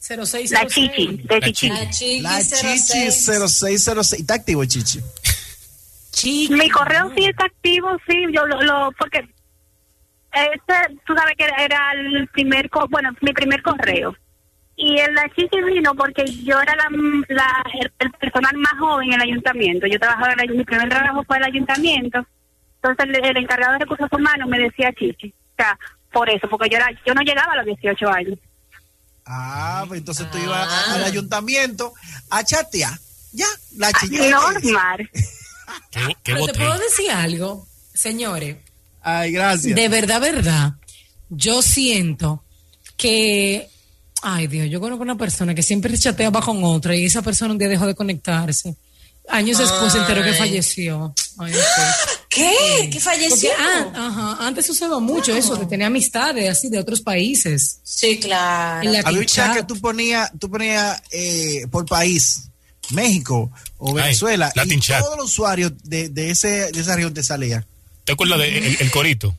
0606. La chiqui, de La chiqui. La chiqui La chichi 06. 0606. Está activo, chichi. Chiqui. Mi correo sí está activo, sí, yo lo, lo porque este, tú sabes que era el primer, co- bueno, mi primer correo. Y el la chichi vino porque yo era la, la- el, el personal más joven en el ayuntamiento. Yo trabajaba en el, mi primer trabajo fue el ayuntamiento. Entonces el, el encargado de recursos humanos me decía chichi. O sea, por eso, porque yo era, yo no llegaba a los 18 años. Ah, pues entonces tú ibas a- al ayuntamiento a chatear. Ya, la. Normal. <laughs> ¿Qué, qué Pero te puedo decir algo, señores. Ay, gracias. De verdad, verdad. Yo siento que, ay Dios, yo conozco una persona que siempre chateaba con otra y esa persona un día dejó de conectarse. Años después se enteró que Ay. falleció. Ay. <gasps> ¿Qué? ¿Qué falleció? Porque, ah, ajá, antes usaba mucho eso, de tener amistades así de otros países. Sí, claro. Había un chat que tú ponías tú ponía, eh, por país, México o Venezuela, Latin y chat. todos los usuarios de, de, ese, de esa región te salían. ¿Te acuerdas de el, el corito?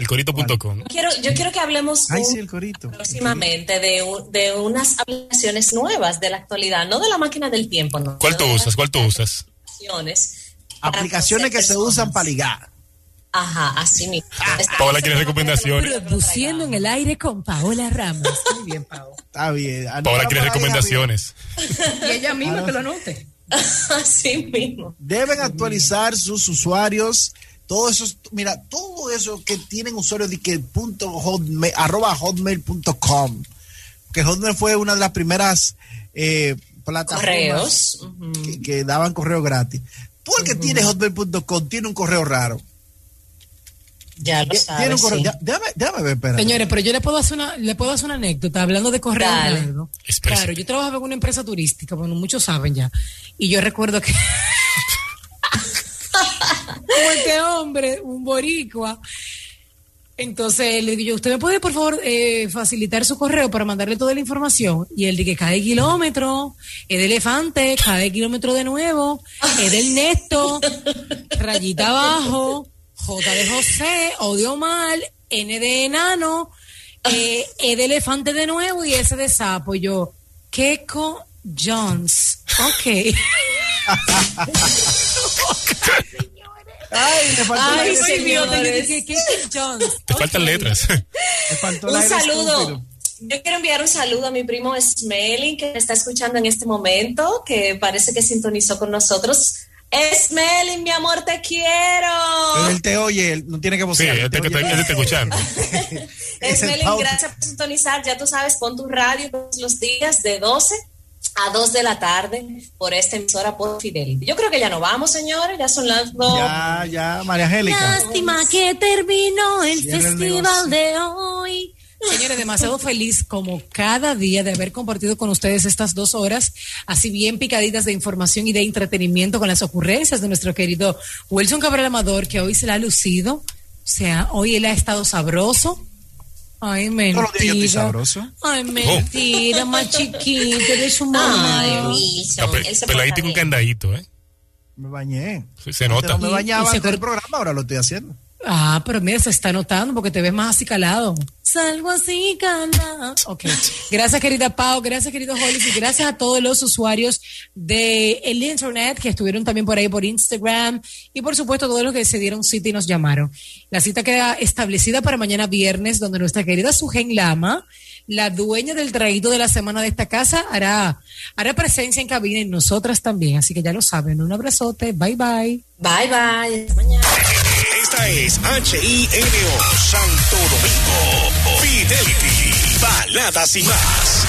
El corito.com. Quiero, yo quiero que hablemos Ay, un- sí, el corito. próximamente de, un- de unas aplicaciones nuevas de la actualidad, no de la máquina del tiempo, ¿no? ¿Cuál tú usas? ¿Cuál tú usas? aplicaciones que se usan para ligar. Ajá, así mismo. Está- Paola quiere recomendaciones. Produciendo en el aire con Paola Ramos. Muy bien, Paola. Está bien. Paola quiere recomendaciones. <laughs> Y ella misma que lo note. <laughs> Así mismo. Deben actualizar sus usuarios. Todo eso, mira, todo eso que tienen usuarios de que punto hotmail, arroba hotmail.com. Que Hotmail fue una de las primeras eh, plataformas Correos. Ujú. que, que daban correo gratis. Tú el que tiene hotmail.com tiene un correo raro. Ya lo Tiene sabes. un correo. sí. ya- Déjame, déjame ver, espera. Señores, pero yo le puedo hacer una, le puedo hacer una anécdota hablando de correo. Claro, yo trabajaba en una empresa turística, bueno, muchos saben ya. Y yo recuerdo que <laughs> como este hombre, un boricua. Entonces le digo yo, ¿usted me puede por favor eh, facilitar su correo para mandarle toda la información? Y él dice, cada kilómetro, es de elefante, cada kilómetro de nuevo, es del neto, rayita abajo, J de José, odio mal, N de enano, eh, E de elefante de nuevo y S de sapo. Y yo, Keiko Jones. Ok. <laughs> <laughs> Ay, le faltó Ay, señor, que Jones. Te faltan letras. Un saludo. Yo quiero enviar un saludo a mi primo Smelling que me está escuchando en este momento, que parece que sintonizó con nosotros. Smelling, mi amor, te Pero quiero. él te oye, él no tiene que Sí, vocear. él este te te escuchando. <laughs> Es el Smelling, gracias por sintonizar. Ya tú sabes, pon tu radio todos los días de 12 a 2 de la tarde por esta emisora por Fidelity. Yo creo que ya no vamos, señores, ya son las dos. Ya, ya, María Angélica. Lástima que terminó el Cierra festival de hoy. Señores, demasiado feliz como cada día de haber compartido con ustedes estas dos horas, así bien picaditas de información y de entretenimiento con las ocurrencias de nuestro querido Wilson Cabral Amador, que hoy se la ha lucido. O sea, hoy él ha estado sabroso. Ay, días mentira. sabroso. Ay, mentira, más chiquito, eres un Ay, mamá. Peladito con candadito, ¿eh? Me bañé. Se Antes nota. No me bañaba y se antes del programa, ahora lo estoy haciendo. Ah, pero mira, se está notando porque te ves más así calado. Salgo así calado. Ok. Gracias, querida Pau. Gracias, querido Hollis. Y gracias a todos los usuarios de el internet que estuvieron también por ahí por Instagram. Y por supuesto, todos los que se dieron cita y nos llamaron. La cita queda establecida para mañana viernes, donde nuestra querida Sugen Lama, la dueña del traído de la semana de esta casa, hará, hará presencia en cabina y nosotras también. Así que ya lo saben. Un abrazote. Bye, bye. Bye, bye. Hasta mañana. Es HINO Santo Domingo. Fidelity. Baladas y más.